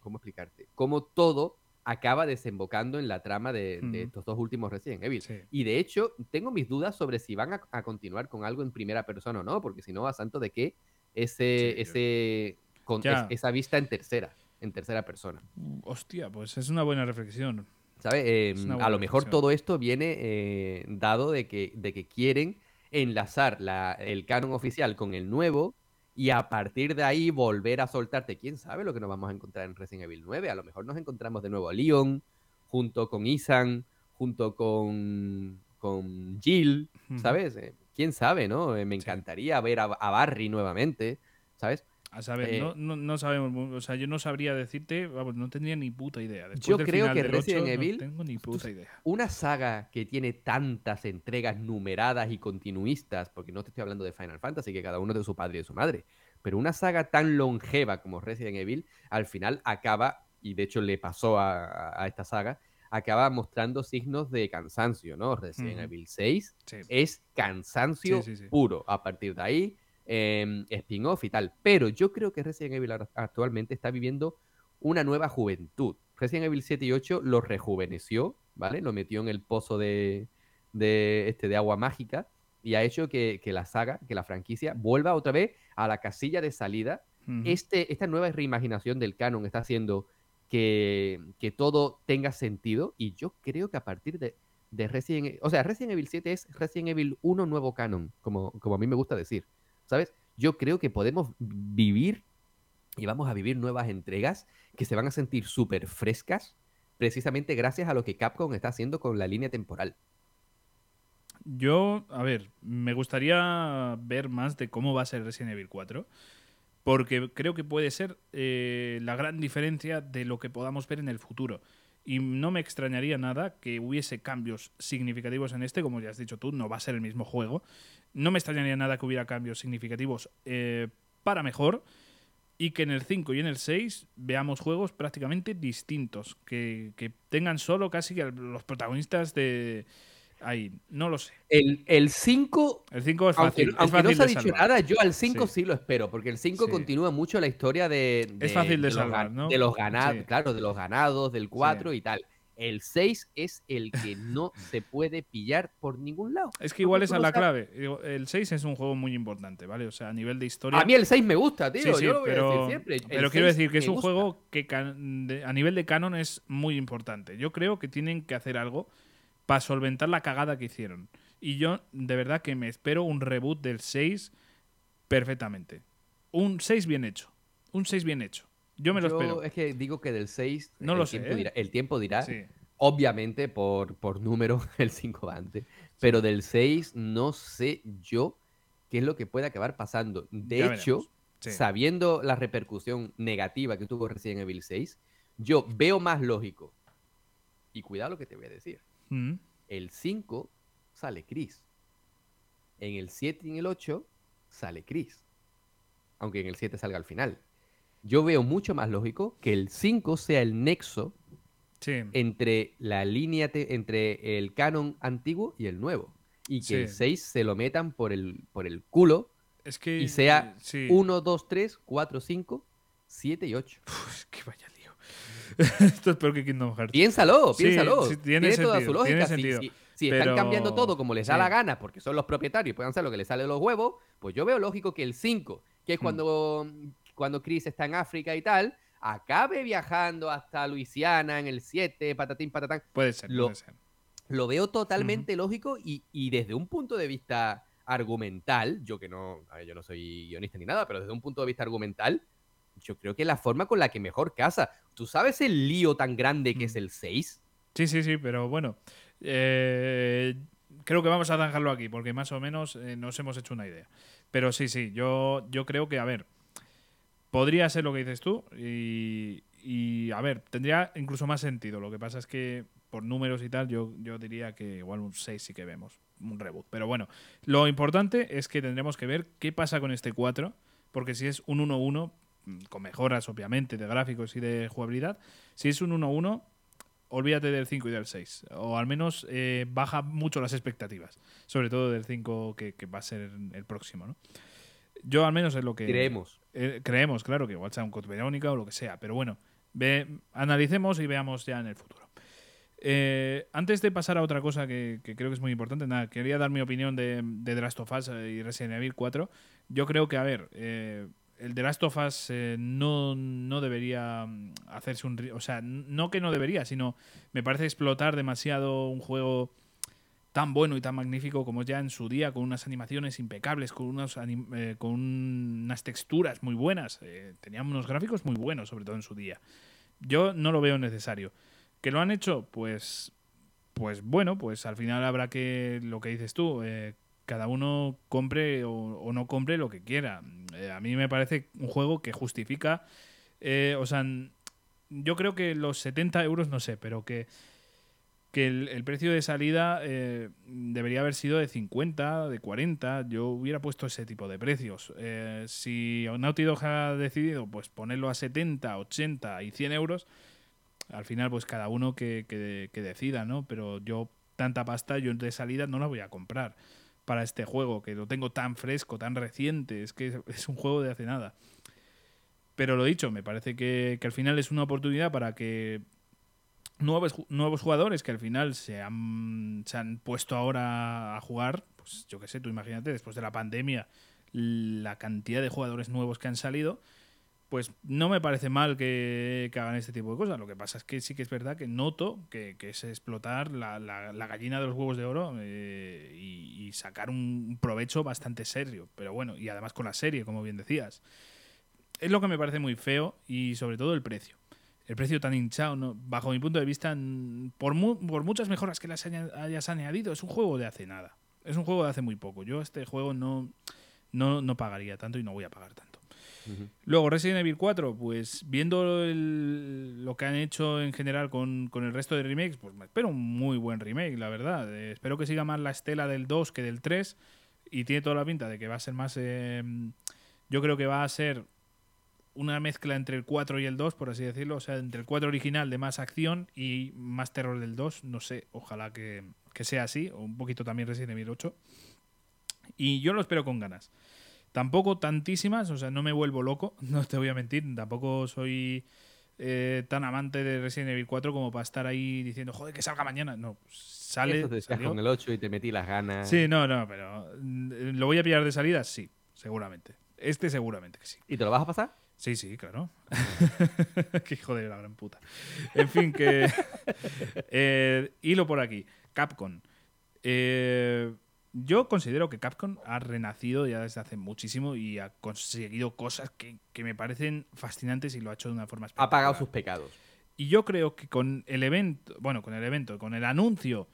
B: ¿cómo explicarte? Cómo todo acaba desembocando en la trama de, estos dos últimos Resident Evil.
A: Sí.
B: Y de hecho, tengo mis dudas sobre si van a, a continuar con algo en primera persona o no, porque si no, a santo de qué ese,
A: Sí,
B: ese con
A: Ya.
B: es- esa vista en tercera, en tercera persona.
A: Uh, Hostia, pues es una buena reflexión.
B: ¿Sabes? Eh, a lo mejor
A: reflexión.
B: todo esto viene eh, dado de que, de que quieren enlazar la- el canon oficial con el nuevo y a partir de ahí volver a soltarte. ¿Quién sabe lo que nos vamos a encontrar en Resident Evil 9? A lo mejor nos encontramos de nuevo a Leon, junto con Ethan, junto con, con Jill. ¿sabes? Eh, ¿Quién sabe, no? Eh, me
A: Sí.
B: encantaría ver a, a Barry nuevamente, ¿sabes?
A: A saber,
B: Eh,
A: no, no, no sabemos, o sea, yo no sabría decirte, vamos, no tendría ni puta idea. Después
B: Yo
A: del
B: creo
A: final
B: que
A: del
B: Resident
A: 8,
B: Evil-
A: No tengo ni puta idea.
B: Una saga que tiene tantas entregas numeradas y continuistas, porque no te estoy hablando de Final Fantasy, que cada uno es de su padre y de su madre, pero una saga tan longeva como Resident Evil, al final acaba, y de hecho le pasó a, esta saga, acaba mostrando signos de cansancio, ¿no? Resident. Evil 6
A: Sí.
B: es cansancio
A: Sí, sí, sí.
B: puro. A partir de ahí, eh, spin-off y tal. Pero yo creo que Resident Evil actualmente está viviendo una nueva juventud. Resident Evil 7 y 8 lo rejuveneció, ¿vale? Lo metió en el pozo de, de, este, de agua mágica y ha hecho que, que la saga, que la franquicia, vuelva otra vez a la casilla de salida este, esta nueva reimaginación del canon está haciendo que, que todo tenga sentido y yo creo que a partir de, de Resident Evil, o sea, Resident Evil 7 es Resident Evil 1 nuevo canon, como, como a mí me gusta decir, ¿sabes? Yo creo que podemos vivir y vamos a vivir nuevas entregas que se van a sentir súper frescas precisamente gracias a lo que Capcom está haciendo con la línea temporal.
A: Yo, a ver, me gustaría ver más de cómo va a ser Resident Evil 4. Porque creo que puede ser eh, la gran diferencia de lo que podamos ver en el futuro. Y no me extrañaría nada que hubiese cambios significativos en este, como ya has dicho tú, no va a ser el mismo juego. No me extrañaría nada que hubiera cambios significativos eh, para mejor y que en el 5 y en el 6 veamos juegos prácticamente distintos, que, que tengan solo casi que los protagonistas de ahí, no lo sé.
B: El, el 5
A: El 5 es
B: Aunque,
A: fácil, es
B: aunque no
A: fácil
B: se ha
A: de
B: dicho
A: salvar.
B: nada, yo al 5
A: Sí.
B: sí. lo espero, porque el 5
A: Sí.
B: continúa mucho la historia de, de-
A: fácil de
B: los
A: salvar, ¿no?
B: de los ganados, claro, de los ganados, del 4 y tal. El 6 es el que no se puede pillar por ningún lado.
A: Es que igual esa es la clave. El 6 es un juego muy importante, ¿vale? O sea, a nivel de historia.
B: A mí el 6 me gusta, tío.
A: Sí, sí,
B: yo lo voy a
A: pero,
B: decir siempre. El
A: pero quiero
B: 6
A: decir que es un
B: gusta.
A: juego que a nivel de canon es muy importante. Yo creo que tienen que hacer algo para solventar la cagada que hicieron. Y yo, de verdad, que me espero un reboot del 6 perfectamente. Un 6 bien hecho. Un 6 bien hecho. Yo me lo
B: Yo
A: espero.
B: es que digo que del 6
A: No
B: el
A: lo sé,
B: tiempo
A: ¿eh?
B: dirá, el tiempo dirá.
A: Sí.
B: Obviamente, por, por número, *laughs* el 5 va antes. Pero del 6 no sé yo qué es lo que puede acabar pasando. De
A: Ya
B: hecho.
A: Sí.
B: sabiendo la repercusión negativa que tuvo Resident Evil 6, yo veo más lógico. Y cuidado lo que te voy a decir.
A: Mm.
B: El 5 sale Chris. En el 7 y en el 8 sale Chris. Aunque en el 7 salga al final. Yo veo mucho más lógico que el 5 sea el nexo
A: Sí.
B: entre la línea, te- entre el canon antiguo y el nuevo. Y que el
A: Sí.
B: 6 se lo metan por el, por el culo
A: Es que.
B: Y sea
A: sí.
B: 1, 2, 3, 4, 5, 7 y 8.
A: Uf, que vaya lío. *laughs* Esto es peor que Kingdom Hearts.
B: Piénsalo, piénsalo.
A: tiene
B: tiene, toda
A: sentido,
B: su
A: tiene
B: lógica. Si-
A: sentido.
B: Si, si
A: Pero-
B: están cambiando todo como les da la gana, porque son los propietarios y pueden hacer lo que les sale de los huevos, pues yo veo lógico que el 5, que es
A: Mm.
B: cuando, cuando Chris está en África y tal, acabe viajando hasta Luisiana en el 7, patatín, patatán.
A: Puede ser,
B: Lo-
A: puede ser.
B: Lo veo totalmente lógico y, y desde un punto de vista argumental, yo que no, a ver, yo no soy guionista ni nada, pero desde un punto de vista argumental, yo creo que es la forma con la que mejor casa. ¿Tú sabes el lío tan grande que
A: Mm.
B: es el 6?
A: Sí, sí, sí, pero bueno. eh, creo que vamos a zanjarlo aquí, porque más o menos eh, nos hemos hecho una idea. Pero sí, sí, yo, yo creo que, a ver, podría ser lo que dices tú y, a ver, tendría incluso más sentido. Lo que pasa es que por números y tal, yo, yo diría que igual un 6 sí que vemos, un reboot. Pero bueno, lo importante es que tendremos que ver qué pasa con este 4, porque si es un 1-1, mm, con mejoras obviamente de gráficos y de jugabilidad, si es un 1-1, olvídate del 5 y del 6. O al menos eh, baja mucho las expectativas. Sobre todo del 5 que, que va a ser el próximo, ¿no? Yo al menos es lo que...
B: Creemos.
A: Eh, creemos, claro, que igual sea un Code Verónica o lo que sea. Pero bueno, ve, analicemos y veamos ya en el futuro. Eh, antes de pasar a otra cosa que, creo que es muy importante, nada, quería dar mi opinión de, de The Last of Us eh, y Resident Evil 4. Yo creo que, a ver, eh, el The Last of Us eh, no, no debería mm, hacerse un... O sea, no que no debería, sino me parece explotar demasiado un juego tan bueno y tan magnífico como ya en su día, con unas animaciones impecables, con, unos anim- eh, con unas texturas muy buenas. Eh, tenían unos gráficos muy buenos, sobre todo en su día. Yo no lo veo necesario. ¿Que lo han hecho? Pues, pues bueno, pues al final habrá que, lo que dices tú, eh, cada uno compre o, o no compre lo que quiera. Eh, a mí me parece un juego que justifica, eh, o sea, yo creo que los 70 euros, no sé, pero que, que el, precio de salida eh, debería haber sido de 50, de 40, yo hubiera puesto ese tipo de precios. Eh, si Naughty Dog ha decidido pues ponerlo a 70, 80 y 100 euros, al final pues cada uno que, decida, ¿no? Pero yo tanta pasta yo de salida no la voy a comprar para este juego, que lo tengo tan fresco, tan reciente, es que es un juego de hace nada. Pero lo dicho, me parece que al final es una oportunidad para que nuevos, nuevos jugadores que al final se han, se han puesto ahora a jugar, pues yo qué sé, tú imagínate, después de la pandemia, la cantidad de jugadores nuevos que han salido, pues no me parece mal que, hagan este tipo de cosas. Lo que pasa es que sí que es verdad que noto que, que es explotar la, la- la gallina de los huevos de oro eh, y sacar un provecho bastante serio. Pero bueno, y además con la serie, como bien decías. Es lo que me parece muy feo y sobre todo el precio. El precio tan hinchado, ¿no? bajo mi punto de vista, por, mu- por muchas mejoras que las haya- hayas añadido, es un juego de hace nada. Es un juego de hace muy poco. Yo este juego no, no, no pagaría tanto y no voy a pagar tanto. Luego, Resident Evil 4, pues viendo el- lo que han hecho en general con, con el resto de remakes, pues me espero un muy buen remake, la verdad. Eh, espero que siga más la estela del 2 que del 3 y tiene toda la pinta de que va a ser más... eh, yo creo que va a ser una mezcla entre el 4 y el 2, por así decirlo. O sea, entre el 4 original de más acción y más terror del 2. No sé, ojalá que, que sea así. O un poquito también Resident Evil 8. Y yo lo espero con ganas. Tampoco tantísimas, o sea, no me vuelvo loco, *laughs* no te voy a mentir. Tampoco soy eh, tan amante de Resident Evil 4 como para estar ahí diciendo, joder, que salga mañana. No, sale.
B: Eso te decías
A: salió.
B: con el 8 y te metí las ganas.
A: Sí, no, no, pero mm, ¿lo voy a pillar de salida? Sí, seguramente. Este seguramente que sí.
B: ¿Y te lo vas a pasar?
A: Sí, sí, claro. *laughs* Qué hijo de la gran puta. En fin, que. *laughs* eh, hilo por aquí. Capcom. Eh, yo considero que Capcom ha renacido ya desde hace muchísimo y ha conseguido cosas que, que me parecen fascinantes y lo ha hecho de una forma
B: Ha
A: espectacular.
B: pagado sus pecados.
A: Y yo creo que con el evento, bueno, con el evento, con el anuncio,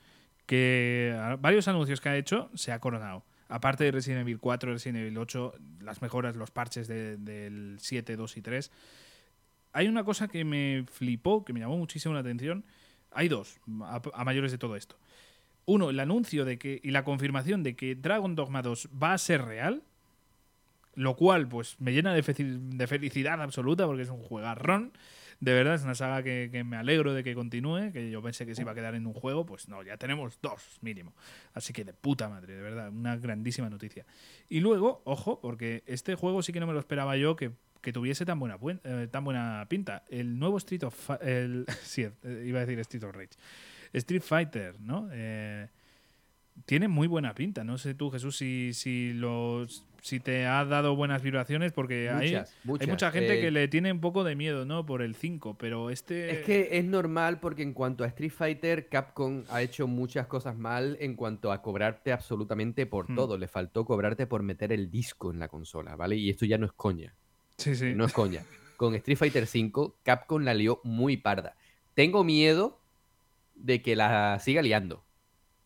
A: que varios anuncios que ha hecho, se ha coronado. Aparte de Resident Evil 4, Resident Evil 8, las mejoras, los parches de- del 7, 2 y 3. Hay una cosa que me flipó, que me llamó muchísimo la atención. Hay dos, a, a mayores de todo esto. Uno, el anuncio de que y la confirmación de que Dragon Dogma 2 va a ser real, lo cual pues me llena de, de felicidad absoluta porque es un juegarrón De verdad, es una saga que, que me alegro de que continúe, que yo pensé que se iba a quedar en un juego, pues no, ya tenemos dos mínimo. Así que de puta madre, de verdad, una grandísima noticia. Y luego, ojo, porque este juego sí que no me lo esperaba yo que, que tuviese tan buena, buen- eh, tan buena pinta. El nuevo Street of... El, *laughs* sí, eh, iba a decir Street of Rage. Street Fighter, ¿no? Eh, tiene muy buena pinta. No sé tú, Jesús, si, si, los, si te ha dado buenas vibraciones, porque hay,
B: Muchas,
A: hay mucha gente
B: Eh,
A: que le tiene un poco de miedo, ¿no? Por el 5, pero este...
B: Es que es normal porque en cuanto a Street Fighter, Capcom ha hecho muchas cosas mal en cuanto a cobrarte absolutamente por
A: Hmm.
B: todo. Le faltó cobrarte por meter el disco en la consola, ¿vale? Y esto ya no es coña.
A: Sí, sí.
B: No es coña. Con Street Fighter V, Capcom la lió muy parda. Tengo miedo de que la siga liando.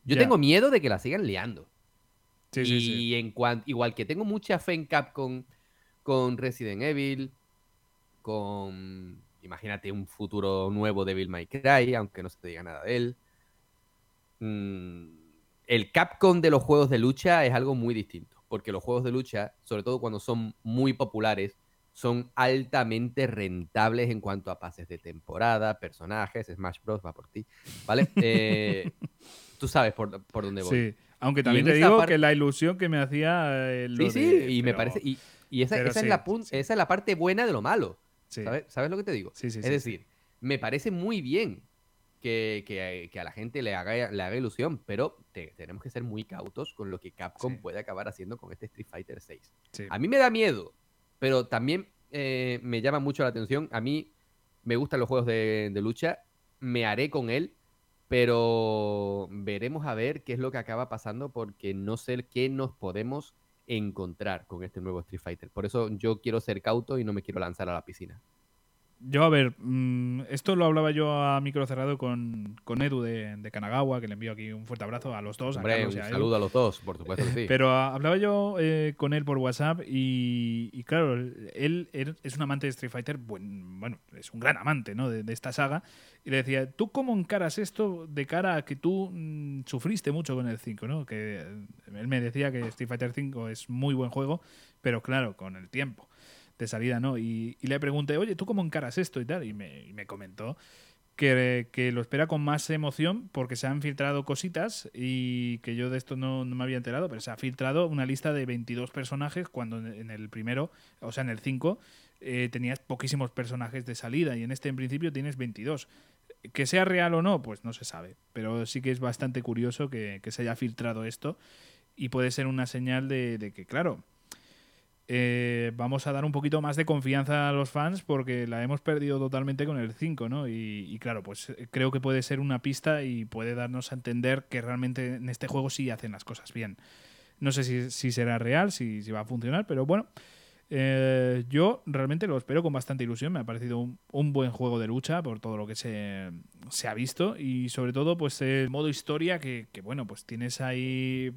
B: Yo tengo miedo de que la sigan liando.
A: Sí,
B: y
A: sí, sí.
B: en cuan- igual que tengo mucha fe en Capcom con Resident Evil, con, imagínate, un futuro nuevo de Devil May Cry, aunque no se te diga nada de él. Mm, el Capcom de los juegos de lucha es algo muy distinto, porque los juegos de lucha, sobre todo cuando son muy populares, son altamente rentables en cuanto a pases de temporada, personajes, Smash Bros. va por ti, ¿vale? *laughs* Eh, tú sabes por, por dónde voy.
A: Sí. Aunque también te digo
B: parte-
A: que la ilusión que me hacía... eh, lo
B: Sí, sí,
A: de-
B: y me parece. Y, y esa, esa
A: sí,
B: es la
A: sí.
B: esa es la parte buena de lo malo.
A: sí.
B: ¿Sabes, ¿Sabes lo que te digo?
A: Sí, sí,
B: es decir, me parece muy bien que, que- que a la gente le haga, le haga ilusión, pero te- tenemos que ser muy cautos con lo que Capcom puede acabar haciendo con este Street Fighter 6.
A: sí.
B: A mí me da miedo, pero también eh, me llama mucho la atención. A mí me gustan los juegos de, de lucha, me haré con él, pero veremos a ver qué es lo que acaba pasando porque no sé qué nos podemos encontrar con este nuevo Street Fighter. Por eso yo quiero ser cauto y no me quiero lanzar a la piscina.
A: Yo, a ver, mm, esto lo hablaba yo a micro cerrado con, con Edu de, de Kanagawa, que le envío aquí un fuerte abrazo a los dos, a
B: Hombre,
A: Carlos
B: un
A: y a Edu.
B: saludo a los dos, por supuesto que sí. *laughs*
A: Pero ah, hablaba yo eh, con él por WhatsApp y, y claro, él, él es un amante de Street Fighter, buen- bueno, es un gran amante ¿no? de, de esta saga. Y le decía, ¿tú cómo encaras esto de cara a que tú mm, sufriste mucho con el 5? ¿no? Que eh, él me decía que Street Fighter 5 es muy buen juego, pero claro, con el tiempo de salida, ¿no? Y, y le pregunté, oye, ¿tú cómo encaras esto y tal? Y me, comentó que, que lo espera con más emoción porque se han filtrado cositas y que yo de esto no, no me había enterado, pero se ha filtrado una lista de 22 personajes cuando en- en el primero, o sea, en el 5, eh, tenías poquísimos personajes de salida y en este en principio tienes 22. Que sea real o no, pues no se sabe, pero sí que es bastante curioso que, que se haya filtrado esto y puede ser una señal de, de que, claro, eh, vamos a dar un poquito más de confianza a los fans porque la hemos perdido totalmente con el 5, ¿no? Y, claro, pues eh, creo que puede ser una pista y puede darnos a entender que realmente en este juego sí hacen las cosas bien. No sé si, será real, si, va a funcionar, pero bueno, eh, yo realmente lo espero con bastante ilusión. Me ha parecido un, buen juego de lucha por todo lo que se, ha visto y sobre todo pues el modo historia que, bueno, pues tienes ahí,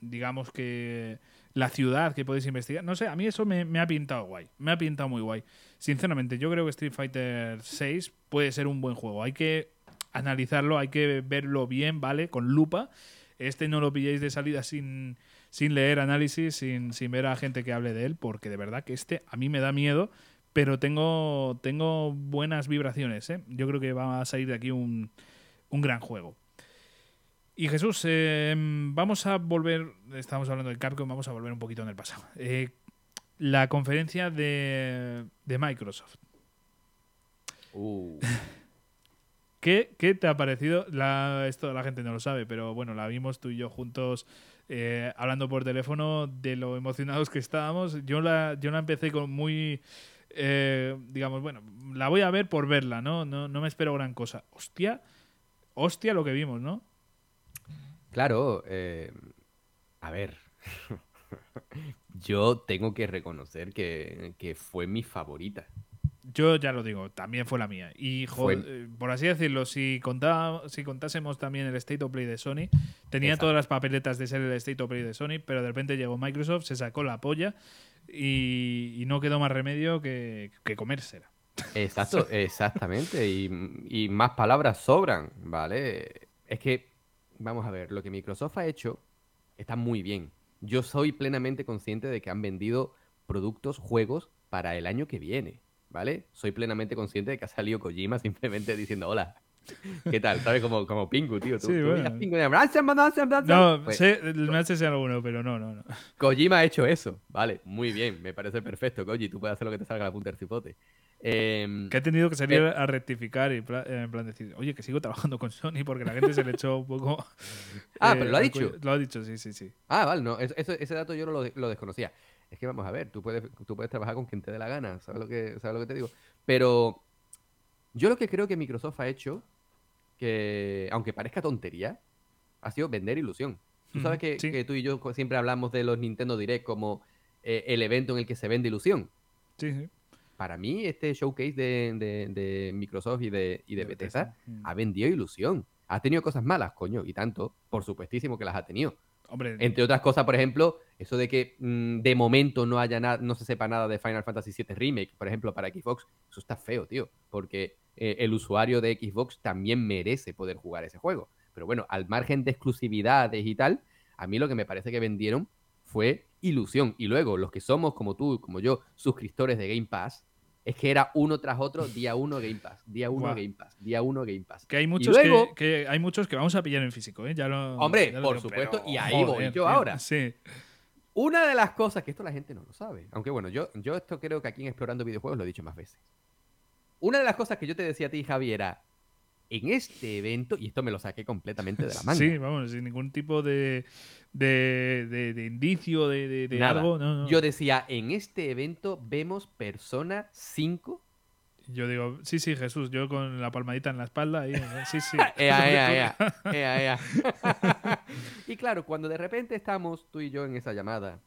A: digamos que la ciudad que puedes investigar. No sé, a mí eso me, me ha pintado guay. Me ha pintado muy guay. Sinceramente, yo creo que Street Fighter 6 puede ser un buen juego. Hay que analizarlo, hay que verlo bien, ¿vale? Con lupa. Este no lo pilléis de salida sin, sin leer análisis, sin, sin ver a gente que hable de él, porque de verdad que este a mí me da miedo, pero tengo, tengo buenas vibraciones. ¿eh? Yo creo que va a salir de aquí un, un gran juego. Y Jesús, eh, vamos a volver, estamos hablando de Capcom, vamos a volver un poquito en el pasado. Eh, la conferencia de, de Microsoft.
B: Uh, *laughs*
A: ¿Qué, qué te ha parecido? La, esto la gente no lo sabe, pero bueno, la vimos tú y yo juntos eh, hablando por teléfono de lo emocionados que estábamos. Yo la, yo la empecé con muy, eh, digamos, bueno, la voy a ver por verla, ¿no? No, no me espero gran cosa. Hostia, hostia lo que vimos, ¿no?
B: Claro, eh, a ver. *laughs* Yo tengo que reconocer que, que fue mi favorita.
A: Yo ya lo digo, también fue la mía. Y
B: Fue-
A: eh, por así decirlo, si, contá- si contásemos también el State of Play de Sony, tenía
B: Exacto.
A: todas las papeletas de ser el State of Play de Sony, pero de repente llegó Microsoft, se sacó la polla y, y no quedó más remedio que, que comérsela.
B: Exacto, *laughs* exactamente. Y, y más palabras sobran, ¿vale? Es que, vamos a ver, lo que Microsoft ha hecho está muy bien. Yo soy plenamente consciente de que han vendido productos, juegos para el año que viene. ¿vale? Soy plenamente consciente de que ha salido Kojima *laughs* simplemente diciendo hola. ¿Qué tal? ¿Sabes? Como, como Pingu, tío. Tú,
A: Sí,
B: tú
A: bueno.
B: Pingu y
A: No,
B: Pues,
A: sé, me haces alguno, pero no, no, no.
B: Kojima ha hecho eso. Vale, muy bien. Me parece perfecto, Koji. Tú puedes hacer lo que te salga la punta del cipote. Em,
A: Que ha tenido que salir a rectificar y en plan decir, oye, que sigo trabajando con Sony porque la gente se le echó un poco. *laughs*
B: Ah, pero lo ha
A: al
B: dicho.
A: Lo ha dicho, sí, sí, sí.
B: Ah, vale, no, eso- ese dato yo no lo, lo desconocía. Es que vamos a ver, tú puedes, tú puedes trabajar con quien te dé la gana, ¿sabes lo, que, ¿sabes lo que te digo? Pero yo lo que creo que Microsoft ha hecho, que aunque parezca tontería, ha sido vender ilusión. Tú sabes que,
A: sí.
B: que tú y yo siempre hablamos de los Nintendo Direct como eh, el evento en el que se vende ilusión.
A: Sí, sí.
B: Para mí, este showcase de, de- de Microsoft y de, y de Bethesda
A: Mm.
B: ha vendido ilusión. Ha tenido cosas malas, coño, y tanto, por supuestísimo que las ha tenido. Entre otras cosas, por ejemplo, eso de que mm, de momento no haya nada, no se sepa nada de Final Fantasy VII Remake, por ejemplo, para Xbox, eso está feo, tío. Porque eh, el usuario de Xbox también merece poder jugar ese juego. Pero bueno, al margen de exclusividades y tal, a mí lo que me parece que vendieron fue ilusión. Y luego, los que somos, como tú, como yo, suscriptores de Game Pass, es que era uno tras otro, día uno Game Pass, día uno. Game Pass, día uno Game Pass.
A: que hay muchos
B: luego-
A: que, que hay muchos que vamos a pillar en físico, ¿eh? Ya lo,
B: Hombre,
A: ya lo
B: por supuesto,
A: pero,
B: y ahí voy yo
A: tío,
B: ahora. *laughs*
A: Sí.
B: Una de las cosas que esto la gente no lo sabe, aunque bueno, yo, yo esto creo que aquí en Explorando Videojuegos lo he dicho más veces. Una de las cosas que yo te decía a ti, Javi, era en este evento, y esto me lo saqué completamente de la manga.
A: Sí, vamos, sin ningún tipo de, de, de- de indicio de,
B: Nada.
A: algo. No, no.
B: Yo decía, en este evento vemos Persona 5.
A: Yo digo, sí, sí, Jesús, yo con la palmadita en la espalda. Ahí, sí, sí. *laughs*
B: Ea, ea, ea, ea, ea. *laughs* y claro, cuando de repente estamos tú y yo en esa llamada,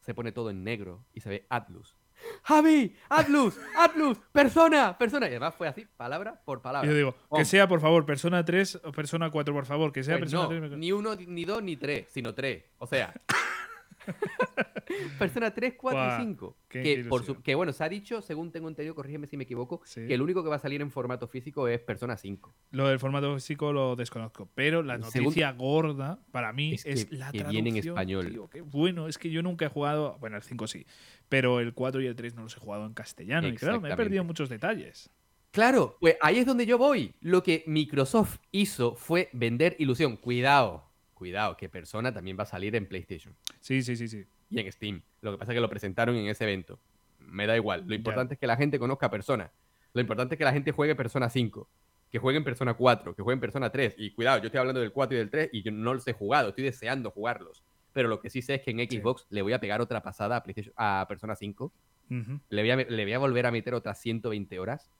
B: se pone todo en negro y se ve Atlus. Javi, Atlus, Atlus, persona, persona. Y además fue así, palabra por
A: Y
B: palabra.
A: yo digo, que
B: Pum.
A: sea, por favor, persona 3 o persona 4, por favor, que sea
B: Pues
A: persona
B: no,
A: 3.
B: ni uno, ni dos, ni tres, sino tres. O sea, *laughs* *laughs* persona 3, 4
A: Buah,
B: y 5.
A: qué
B: Que, por su-
A: ilusión.
B: que bueno, se ha dicho, según tengo entendido, corrígeme si me equivoco,
A: Sí.
B: que el único que va a salir en formato físico es Persona 5.
A: Lo del formato físico lo desconozco, pero la
B: Según-
A: noticia gorda para mí
B: Es
A: es,
B: que-
A: la
B: que viene en español.
A: tío, qué bueno, es que yo nunca he jugado, bueno, el 5 sí, pero el 4 y el 3 no los he jugado en castellano y claro, me he perdido muchos detalles.
B: Claro, pues ahí es donde yo voy. Lo que Microsoft hizo fue vender ilusión. Cuidado, cuidado, que Persona también va a salir en PlayStation
A: Sí, sí, sí, sí.
B: y en Steam. Lo que pasa es que lo presentaron en ese evento. Me da igual. Lo importante es que la gente conozca Persona. Lo importante es que la gente juegue Persona 5. Que jueguen Persona 4, que jueguen Persona 3. Y cuidado, yo estoy hablando del 4 y del 3 y yo no los he jugado, estoy deseando jugarlos. Pero lo que sí sé es que en
A: Sí.
B: Xbox le voy a pegar otra pasada a, PlayStation, a Persona 5
A: Ujú.
B: le voy, a, le voy a volver a meter otras 120 horas.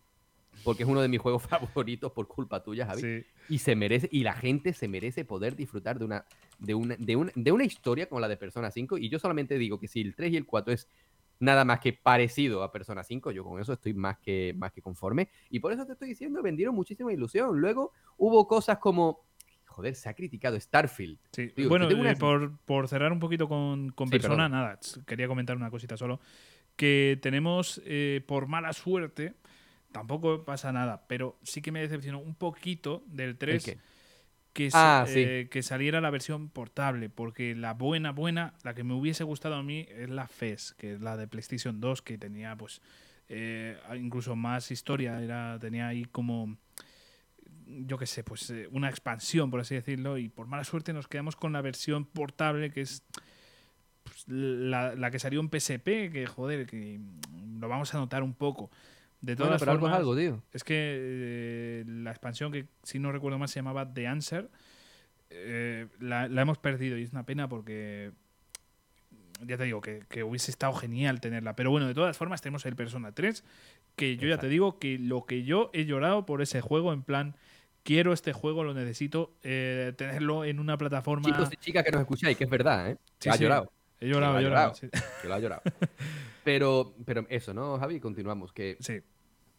B: Porque es uno de mis juegos *laughs* favoritos por culpa tuya, Javi.
A: Sí.
B: Y se merece, y la gente se merece poder disfrutar de una, de una, de una, de una historia como la de Persona 5. Y yo solamente digo que si el 3 y el 4 es nada más que parecido a Persona 5, yo con eso estoy más que, más que conforme. Y por eso te estoy diciendo, vendieron muchísima ilusión. Luego hubo cosas como. Joder, se ha criticado Starfield.
A: Sí.
B: Digo,
A: bueno,
B: tengo
A: eh,
B: una-
A: por, por cerrar un poquito con, con
B: Sí,
A: persona,
B: perdón.
A: nada, quería comentar una cosita solo. Que tenemos, eh, por mala suerte, tampoco pasa nada, pero sí que me decepcionó un poquito del 3
B: qué?
A: que,
B: Ah, sí.
A: eh, que saliera la versión portable, porque la buena, buena, la que me hubiese gustado a mí es la FES, que es la de PlayStation 2, que tenía pues eh, incluso más historia, era, tenía ahí como yo qué sé, pues eh, una expansión, por así decirlo, y por mala suerte nos quedamos con la versión portable, que es pues, la, la que salió en PSP, que joder, que lo vamos a notar un poco. De
B: Bueno,
A: todas
B: pero es
A: formas,
B: algo, tío.
A: es que eh, la expansión, que si no recuerdo mal se llamaba The Answer, eh, la, la hemos perdido y es una pena porque ya te digo que, que hubiese estado genial tenerla. Pero bueno, de todas formas tenemos el Persona 3, que yo ya te digo que lo que yo he llorado por ese juego, en plan, quiero este juego, lo necesito, eh, tenerlo en una plataforma...
B: Chicos y chicas que nos escucháis, que es verdad, ¿eh?
A: Sí,
B: ha
A: sí.
B: llorado.
A: He llorado, he llorado.
B: llorado.
A: sí.
B: que lo ha llorado. *laughs* Pero, pero eso, ¿no, Javi? Continuamos. Que,
A: Sí.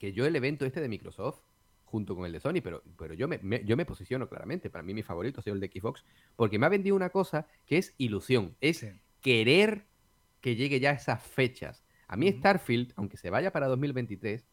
B: Que yo el evento este de Microsoft, junto con el de Sony, pero, pero yo, me, me- yo me posiciono claramente. Para mí mi favorito ha sido el de Xbox, porque me ha vendido una cosa que es ilusión. Es
A: Sí.
B: querer que llegue ya a esas fechas. A mí. Starfield, aunque se vaya para 2023,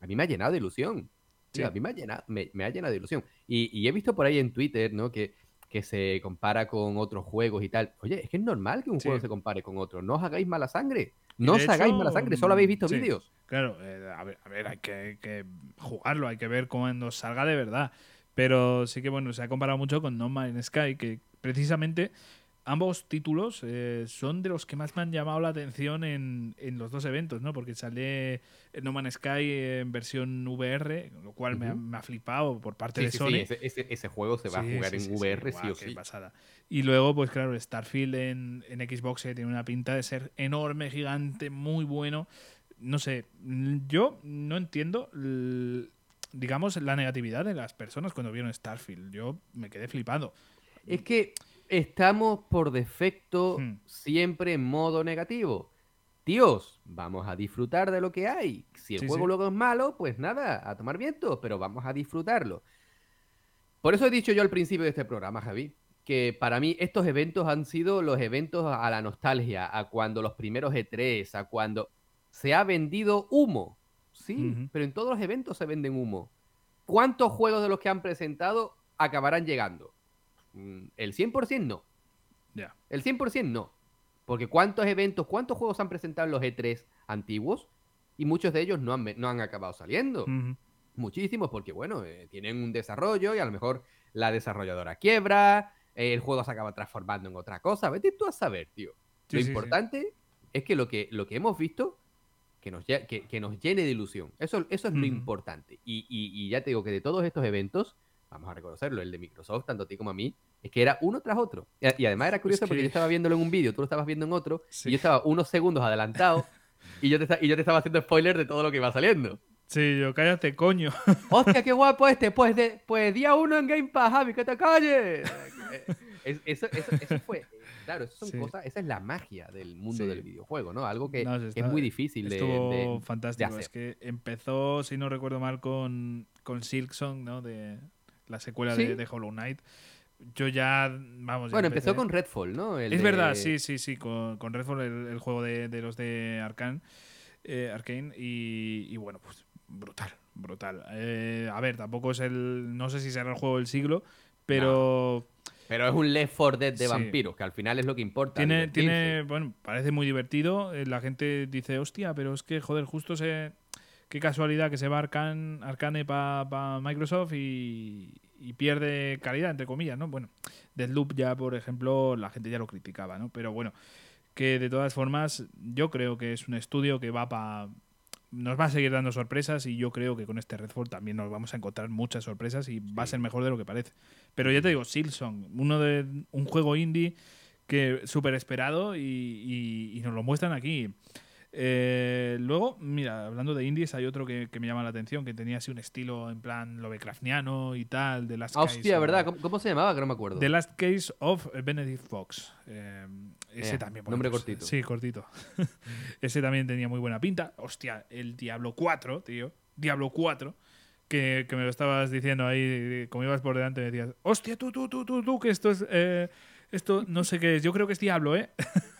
B: a mí me ha llenado de ilusión.
A: Sí.
B: Tío, A mí me ha llenado, me, me ha llenado de ilusión. Y, y he visto por ahí en Twitter, ¿no? Que, que se compara con otros juegos y tal. Oye, es que es normal que un
A: Sí.
B: juego se compare con otro. No os hagáis mala sangre. No os hagáis
A: hecho,
B: mala sangre. Solo habéis visto
A: sí.
B: vídeos.
A: Claro, eh, a, ver, a ver, hay que, que jugarlo, hay que ver cuándo salga de verdad. Pero sí que, bueno, se ha comparado mucho con No Man's Sky, que precisamente ambos títulos eh, son de los que más me han llamado la atención en, en los dos eventos, ¿no? Porque sale No Man's Sky en versión VR, lo cual me, ha,
B: Ujú.
A: me ha flipado por parte
B: Sí,
A: de
B: sí,
A: Sony.
B: sí, ese, ese- ese juego se va a jugar en VR sí o sí.
A: pasada. Y luego, pues claro, Starfield en, en Xbox eh, tiene una pinta de ser enorme, gigante, muy bueno. No sé, mm, yo no entiendo, digamos, la negatividad de las personas cuando vieron Starfield. Yo me quedé flipado.
B: Es que estamos por defecto
A: Hmm.
B: siempre en modo negativo. Tíos, vamos a disfrutar de lo que hay. Si el
A: Sí,
B: juego
A: sí.
B: luego es malo, pues nada, a tomar viento, pero vamos a disfrutarlo. Por eso he dicho yo al principio de este programa, Javi, que para mí estos eventos han sido los eventos a la nostalgia, a cuando los primeros E3, a cuando se ha vendido humo. Sí, pero en todos los eventos se venden humo. ¿Cuántos juegos de los que han presentado acabarán llegando? Mm, El 100% no.
A: Ya.
B: El 100% no. Porque ¿cuántos eventos, cuántos juegos han presentado en los E3 antiguos? Y muchos de ellos no han, no han acabado saliendo. Muchísimos, porque bueno, eh, tienen un desarrollo y a lo mejor la desarrolladora quiebra, eh, el juego se acaba transformando en otra cosa. Vete tú a saber, tío.
A: Sí,
B: lo
A: sí, sí.
B: importante es que lo, que lo que hemos visto, que nos, que, que nos llene de ilusión. Eso, eso es lo importante. Y, y- y ya te digo que de todos estos eventos, vamos a reconocerlo, el de Microsoft, tanto a ti como a mí, es que era uno tras otro. Y, y además era curioso
A: Es
B: porque
A: que-
B: yo estaba viéndolo en un vídeo, tú lo estabas viendo en otro,
A: Sí.
B: y yo estaba unos segundos adelantado. *laughs* Y yo, te, y yo te estaba haciendo spoiler de todo lo que iba saliendo.
A: Sí, yo cállate, coño. *laughs*
B: ¡Hostia, qué guapo *laughs* este! Pues, de, pues día uno en Game Pass, Javi, que te calles. Es- eso, eso, eso fue. Claro, eso son
A: Sí.
B: cosas. Esa es la magia del mundo
A: Sí.
B: del videojuego, ¿no? Algo que,
A: No, está-
B: es muy difícil de.
A: Estuvo
B: de-
A: fantástico.
B: hacer.
A: Es que empezó, si no recuerdo mal, con, con Silksong, ¿no? De la secuela
B: Sí.
A: de, de Hollow Knight. Yo ya, vamos. ya
B: Bueno, empezó con Redfall, ¿no? El
A: Es verdad, sí, sí, sí, con, con Redfall, el, el juego de, de los de Arkane, eh, Arkane y, y bueno, pues brutal, brutal. Eh, a ver, tampoco es el, no sé si será el juego del siglo, pero
B: Pero es un Left 4 Dead de
A: Sí.
B: vampiros, que al final es lo que importa.
A: tiene, tiene, bueno, parece muy divertido. eh, La gente dice, hostia, pero es que, joder, justo se, qué casualidad que se va Arcan, Arcane para Microsoft y, y pierde calidad, entre comillas, ¿no? Bueno, Deadloop ya, por ejemplo, la gente ya lo criticaba, ¿no? Pero bueno, que de todas formas, yo creo que es un estudio que va para... Nos va a seguir dando sorpresas y yo creo que con este Redfall también nos vamos a encontrar muchas sorpresas y va a ser mejor de lo que parece. Pero ya te digo, Silson, uno de un juego indie que súper esperado y, y- y nos lo muestran aquí. Eh, luego, mira, hablando de indies, hay otro que, que me llama la atención, que tenía así un estilo en plan Lovecraftiano y tal, de las
B: Ah, hostia, ¿verdad? ¿Cómo, cómo se llamaba? Que no me acuerdo.
A: The Last Case of Benedict Fox. Eh, ese
B: Eh,
A: también.
B: nombre
A: pues,
B: cortito.
A: Sí, cortito. *laughs* ese también tenía muy buena pinta. Hostia, el Diablo 4, tío. Diablo 4. Que, que me lo estabas diciendo ahí, como ibas por delante, me decías, hostia, tú, tú, tú, tú, tú, que esto es. eh, esto no sé qué es. Yo creo que es Diablo, ¿eh? *laughs*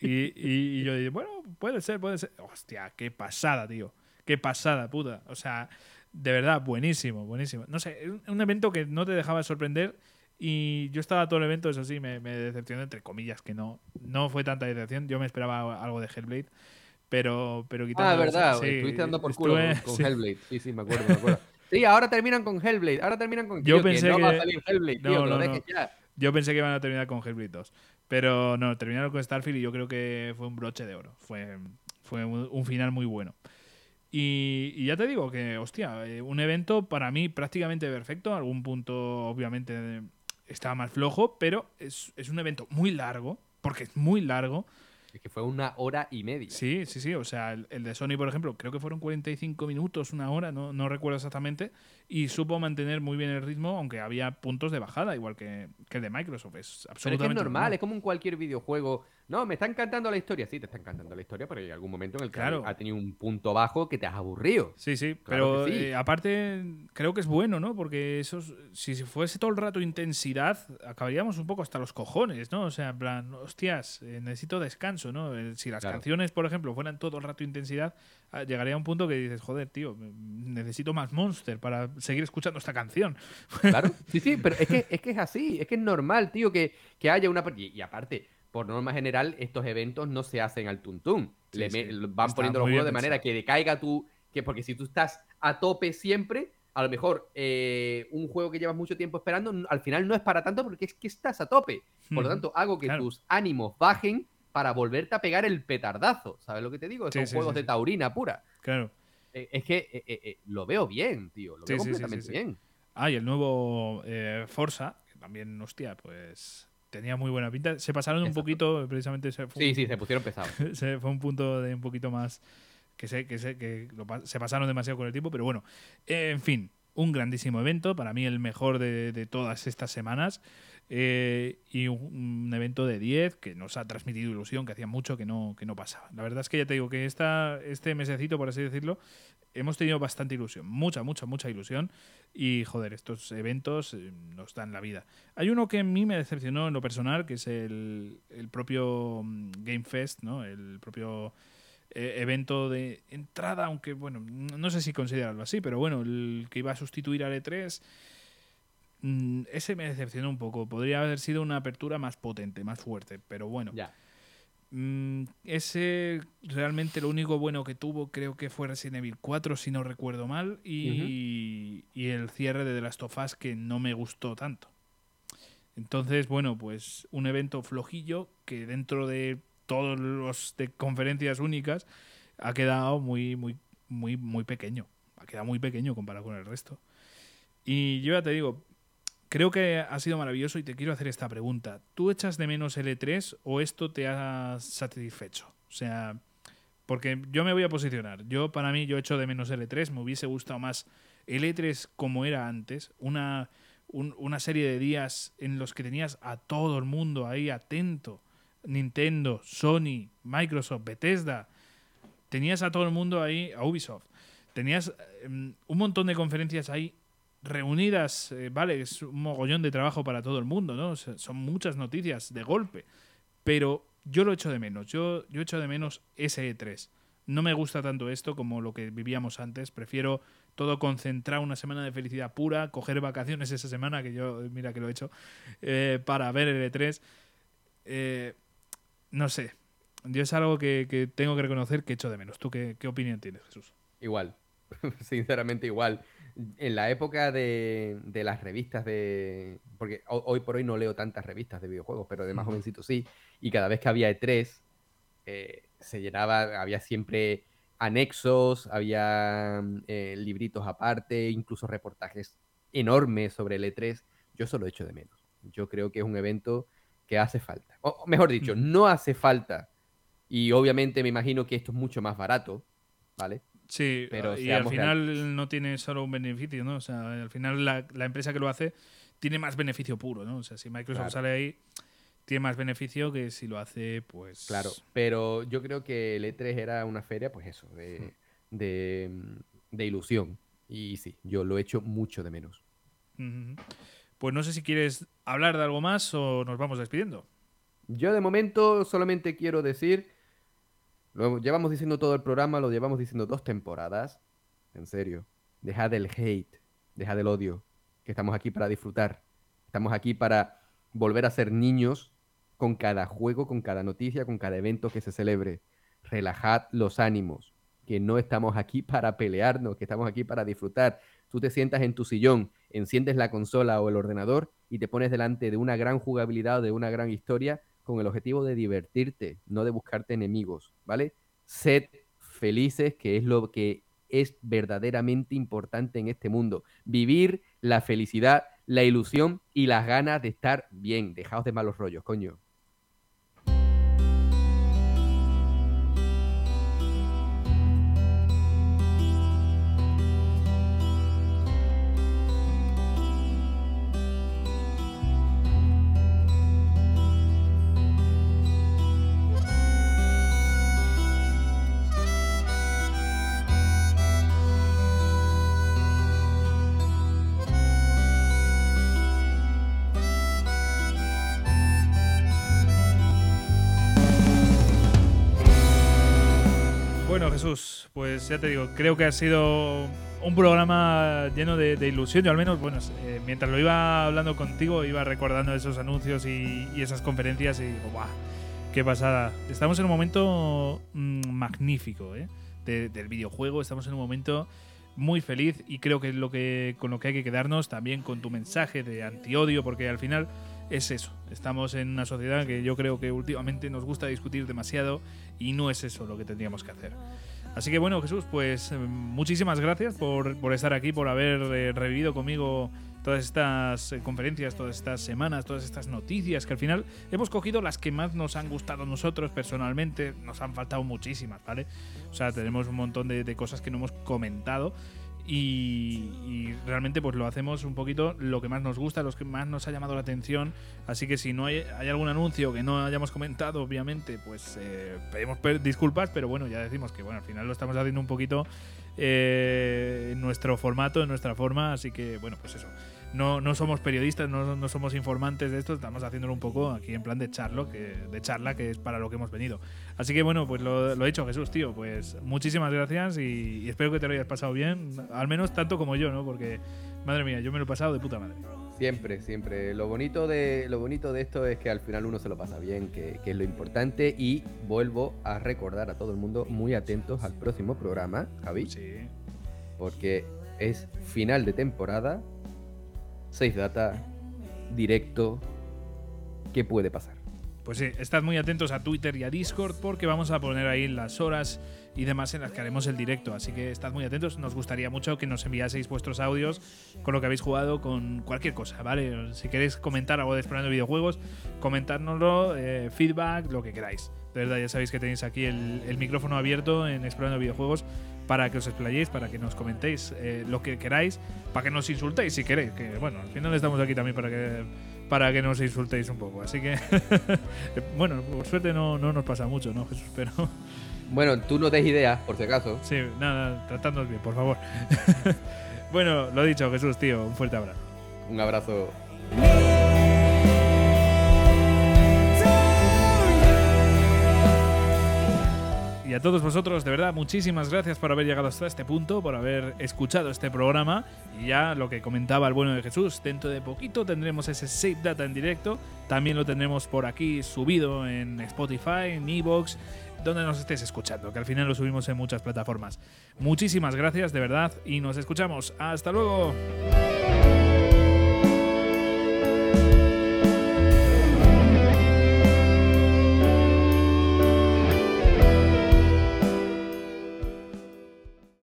A: y, y- y yo dije, bueno, puede ser, puede ser. Hostia, qué pasada, tío. Qué pasada, puta. O sea, de verdad, buenísimo, buenísimo. No sé, un- un evento que no te dejaba de sorprender y yo estaba todo el evento, eso sí, me, me decepcionó, entre comillas, que no, no fue tanta decepción. Yo me esperaba algo de Hellblade, pero, pero quitando
B: Ah, verdad,
A: sí,
B: estuviste dando por culo
A: estuve-
B: con, con *laughs*
A: sí.
B: Hellblade. Sí, sí, me acuerdo, me acuerdo. Sí, ahora terminan con Hellblade, ahora terminan con
A: Yo
B: Tío,
A: pensé
B: no va a
A: que-
B: salir Hellblade, tío,
A: No,
B: que lo
A: no,
B: dejes
A: no.
B: ya.
A: Yo pensé que iban a terminar con Hellblade 2, pero no, terminaron con Starfield y yo creo que fue un broche de oro. Fue, fue un, final muy bueno. Y, y ya te digo que, hostia, eh, un evento para mí prácticamente perfecto. Algún punto, obviamente, estaba más flojo, pero es, es un evento muy largo, porque es muy largo.
B: Es que fue una hora y media.
A: Sí, sí, sí. O sea, el, el de Sony, por ejemplo, creo que fueron 45 minutos, una hora, no, no recuerdo exactamente. Y supo mantener muy bien el ritmo, aunque había puntos de bajada, igual que, que el de Microsoft. Es
B: Pero es
A: absolutamente
B: que es normal, es como en cualquier videojuego. No, me está encantando la historia. Sí, te está encantando la historia, pero hay algún momento en el que
A: Claro.
B: ha tenido un punto bajo que te has aburrido.
A: Sí, sí,
B: Claro
A: pero
B: sí.
A: eh, aparte creo que es bueno, ¿no? Porque eso, es- si fuese todo el rato intensidad, acabaríamos un poco hasta los cojones, ¿no? O sea, en plan, hostias, eh, necesito descanso, ¿no? Eh, Si las
B: Claro.
A: canciones, por ejemplo, fueran todo el rato intensidad, ah, llegaría a un punto que dices, joder, tío, necesito más Monster para seguir escuchando esta canción.
B: Claro, *laughs* sí, sí, pero es que es, que es así, es que es normal, tío, que, que haya una... Y, y aparte, por norma general, estos eventos no se hacen al tuntún.
A: Sí,
B: Le
A: sí.
B: me- van
A: Está
B: poniendo los juegos de manera que decaiga tu. Que porque si tú estás a tope siempre, a lo mejor eh, un juego que llevas mucho tiempo esperando, al final no es para tanto porque es que estás a tope. Por lo
A: Ujú.
B: tanto, hago que
A: claro.
B: tus ánimos bajen para volverte a pegar el petardazo. ¿Sabes lo que te digo?
A: Sí,
B: Son juegos de taurina pura.
A: Claro.
B: Eh, es que eh, lo veo bien, tío. Lo veo completamente bien.
A: Ah, y el nuevo Forza, que también, hostia, pues tenía muy buena pinta. Se pasaron un poquito, precisamente se fue,
B: Sí, sí, se pusieron pesados. *laughs*
A: se fue un punto de un poquito más que sé que sé que lo se pasaron demasiado con el tiempo, pero bueno, Eh, en fin, un grandísimo evento, para mí el mejor de, de todas estas semanas. eh, y un, un evento de 10 que nos ha transmitido ilusión, que hacía mucho que no, que no pasaba. La verdad es que ya te digo que esta, este mesecito, por así decirlo, hemos tenido bastante ilusión, mucha, mucha, mucha ilusión. Y joder, estos eventos eh, nos dan la vida. Hay uno que a mí me decepcionó en lo personal, que es el, el propio mm, Game Fest, ¿no? El propio eh, evento de entrada, aunque bueno, no sé si considerarlo así, pero bueno, el que iba a sustituir al E3, mm, ese me decepcionó un poco. Podría haber sido una apertura más potente, más fuerte, pero bueno. Mm, ese realmente lo único bueno que tuvo creo que fue Resident Evil 4, si no recuerdo mal, y, y el cierre de The Last of Us que no me gustó tanto. Entonces, bueno, pues un evento flojillo que dentro de todos los de conferencias únicas ha quedado muy, muy, muy, muy pequeño. Ha quedado muy pequeño comparado con el resto. Y yo ya te digo, creo que ha sido maravilloso y te quiero hacer esta pregunta. ¿Tú echas de menos el E3 o esto te ha satisfecho? O sea, porque yo me voy a posicionar. Yo, para mí, yo echo de menos el E3. Me hubiese gustado más el E3 como era antes. Una, un- una serie de días en los que tenías a todo el mundo ahí atento. Nintendo, Sony, Microsoft, Bethesda. Tenías a todo el mundo ahí, a Ubisoft. Tenías em, un montón de conferencias ahí reunidas, eh, vale, es un mogollón de trabajo para todo el mundo, ¿no? Son muchas noticias de golpe, pero yo lo echo de menos, yo, yo echo de menos ese E3. No me gusta tanto esto como lo que vivíamos antes, prefiero todo concentrar una semana de felicidad pura, coger vacaciones esa semana, que yo, mira que lo he hecho, eh, para ver el E3. Eh, no sé, yo es algo que, que tengo que reconocer que echo de menos. ¿Tú qué, qué opinión tienes, Jesús?
B: Igual, *laughs* sinceramente igual. En la época de, de las revistas de... Porque ho- hoy por hoy no leo tantas revistas de videojuegos, pero de más jovencito sí. Y cada vez que había E3, eh, se llenaba, había siempre anexos, había mm, eh, libritos aparte, incluso reportajes enormes sobre el E3. Yo eso lo echo de menos. Yo creo que es un evento que hace falta. O mejor dicho, no hace falta. Y obviamente me imagino que esto es mucho más barato, ¿vale?
A: Sí,
B: Pero
A: y al final no tiene solo un beneficio, ¿no? O sea, al final la, la empresa que lo hace tiene más beneficio puro, ¿no? O sea, si Microsoft
B: Claro.
A: sale ahí, tiene más beneficio que si lo hace, pues...
B: Claro, pero yo creo que el E3 era una feria, pues eso, de, de, mm, de ilusión. Y sí, yo lo echo mucho de menos.
A: Pues no sé si quieres hablar de algo más o nos vamos despidiendo.
B: Yo de momento solamente quiero decir, lo llevamos diciendo todo el programa, lo llevamos diciendo dos temporadas. En serio, dejad el hate, dejad el odio, que estamos aquí para disfrutar. Estamos aquí para volver a ser niños con cada juego, con cada noticia, con cada evento que se celebre. Relajad los ánimos, que no estamos aquí para pelearnos, que estamos aquí para disfrutar. Tú te sientas en tu sillón, enciendes la consola o el ordenador y te pones delante de una gran jugabilidad o de una gran historia con el objetivo de divertirte, no de buscarte enemigos, ¿vale? Sed felices, que es lo que es verdaderamente importante en este mundo. Vivir la felicidad, la ilusión y las ganas de estar bien. Dejaos de malos rollos, coño.
A: Ya te digo, creo que ha sido un programa lleno de, ilusión. Yo al menos, bueno, eh, mientras lo iba hablando contigo, iba recordando esos anuncios y, esas conferencias y digo, ¡buah! Qué pasada. Estamos en un momento mm, magnífico ¿eh? de- del videojuego. Estamos en un momento muy feliz y creo que es lo que con lo que hay que quedarnos también con tu mensaje de antiodio, porque al final es eso. Estamos en una sociedad que yo creo que últimamente nos gusta discutir demasiado y no es eso lo que tendríamos que hacer. Así que bueno, Jesús, pues eh, muchísimas gracias por, por estar aquí, por haber eh, revivido conmigo todas estas eh, conferencias, todas estas semanas, todas estas noticias, que al final hemos cogido las que más nos han gustado a nosotros personalmente, nos han faltado muchísimas, ¿vale? O sea, tenemos un montón de, de cosas que no hemos comentado y, realmente pues lo hacemos un poquito lo que más nos gusta, los que más nos ha llamado la atención. Así que si no hay, hay algún anuncio que no hayamos comentado, obviamente, pues eh, pedimos disculpas, pero bueno, ya decimos que bueno, al final lo estamos haciendo un poquito eh, en nuestro formato, en nuestra forma, así que bueno, pues eso. No, no somos periodistas, no, no somos informantes de esto, estamos haciéndolo un poco aquí en plan de charlo, que, de charla, que es para lo que hemos venido. Así que bueno, pues lo, lo he dicho Jesús, tío, pues muchísimas gracias y, y espero que te lo hayas pasado bien, al menos tanto como yo, ¿no? Porque, madre mía, yo me lo he pasado de puta madre.
B: Siempre, siempre. Lo bonito de, lo bonito de esto es que al final uno se lo pasa bien, que, que es lo importante. Y vuelvo a recordar a todo el mundo muy atentos al próximo programa, Javi,
A: Sí.
B: porque es final de temporada, 6 data, directo. ¿Qué puede pasar?
A: Pues sí, estad muy atentos a Twitter y a Discord porque vamos a poner ahí las horas y demás en las que haremos el directo. Así que estad muy atentos. Nos gustaría mucho que nos enviaseis vuestros audios con lo que habéis jugado, con cualquier cosa, ¿vale? Si queréis comentar algo de Explorando Videojuegos, comentárnoslo, eh, feedback, lo que queráis. De verdad, ya sabéis que tenéis aquí el, el micrófono abierto en Explorando Videojuegos para que os explayéis, para que nos comentéis eh, lo que queráis, para que nos insultéis si queréis. Que bueno, al final estamos aquí también para que para que nos insultéis un poco. Así que, *laughs* bueno, por suerte no, no nos pasa mucho, ¿no, Jesús? Pero *laughs*
B: Bueno, tú no des ideas, por si acaso.
A: sí, nada, tratadnos bien, por favor. *laughs* bueno, lo dicho, Jesús, tío, un fuerte abrazo.
B: Un abrazo.
A: A todos vosotros, de verdad, muchísimas gracias por haber llegado hasta este punto, por haber escuchado este programa. Y ya lo que comentaba el bueno de Jesús, dentro de poquito tendremos ese Save Data en directo. También lo tendremos por aquí subido en Spotify, en Evox, donde nos estés escuchando, que al final lo subimos en muchas plataformas. Muchísimas gracias, de verdad, y nos escuchamos. ¡Hasta luego!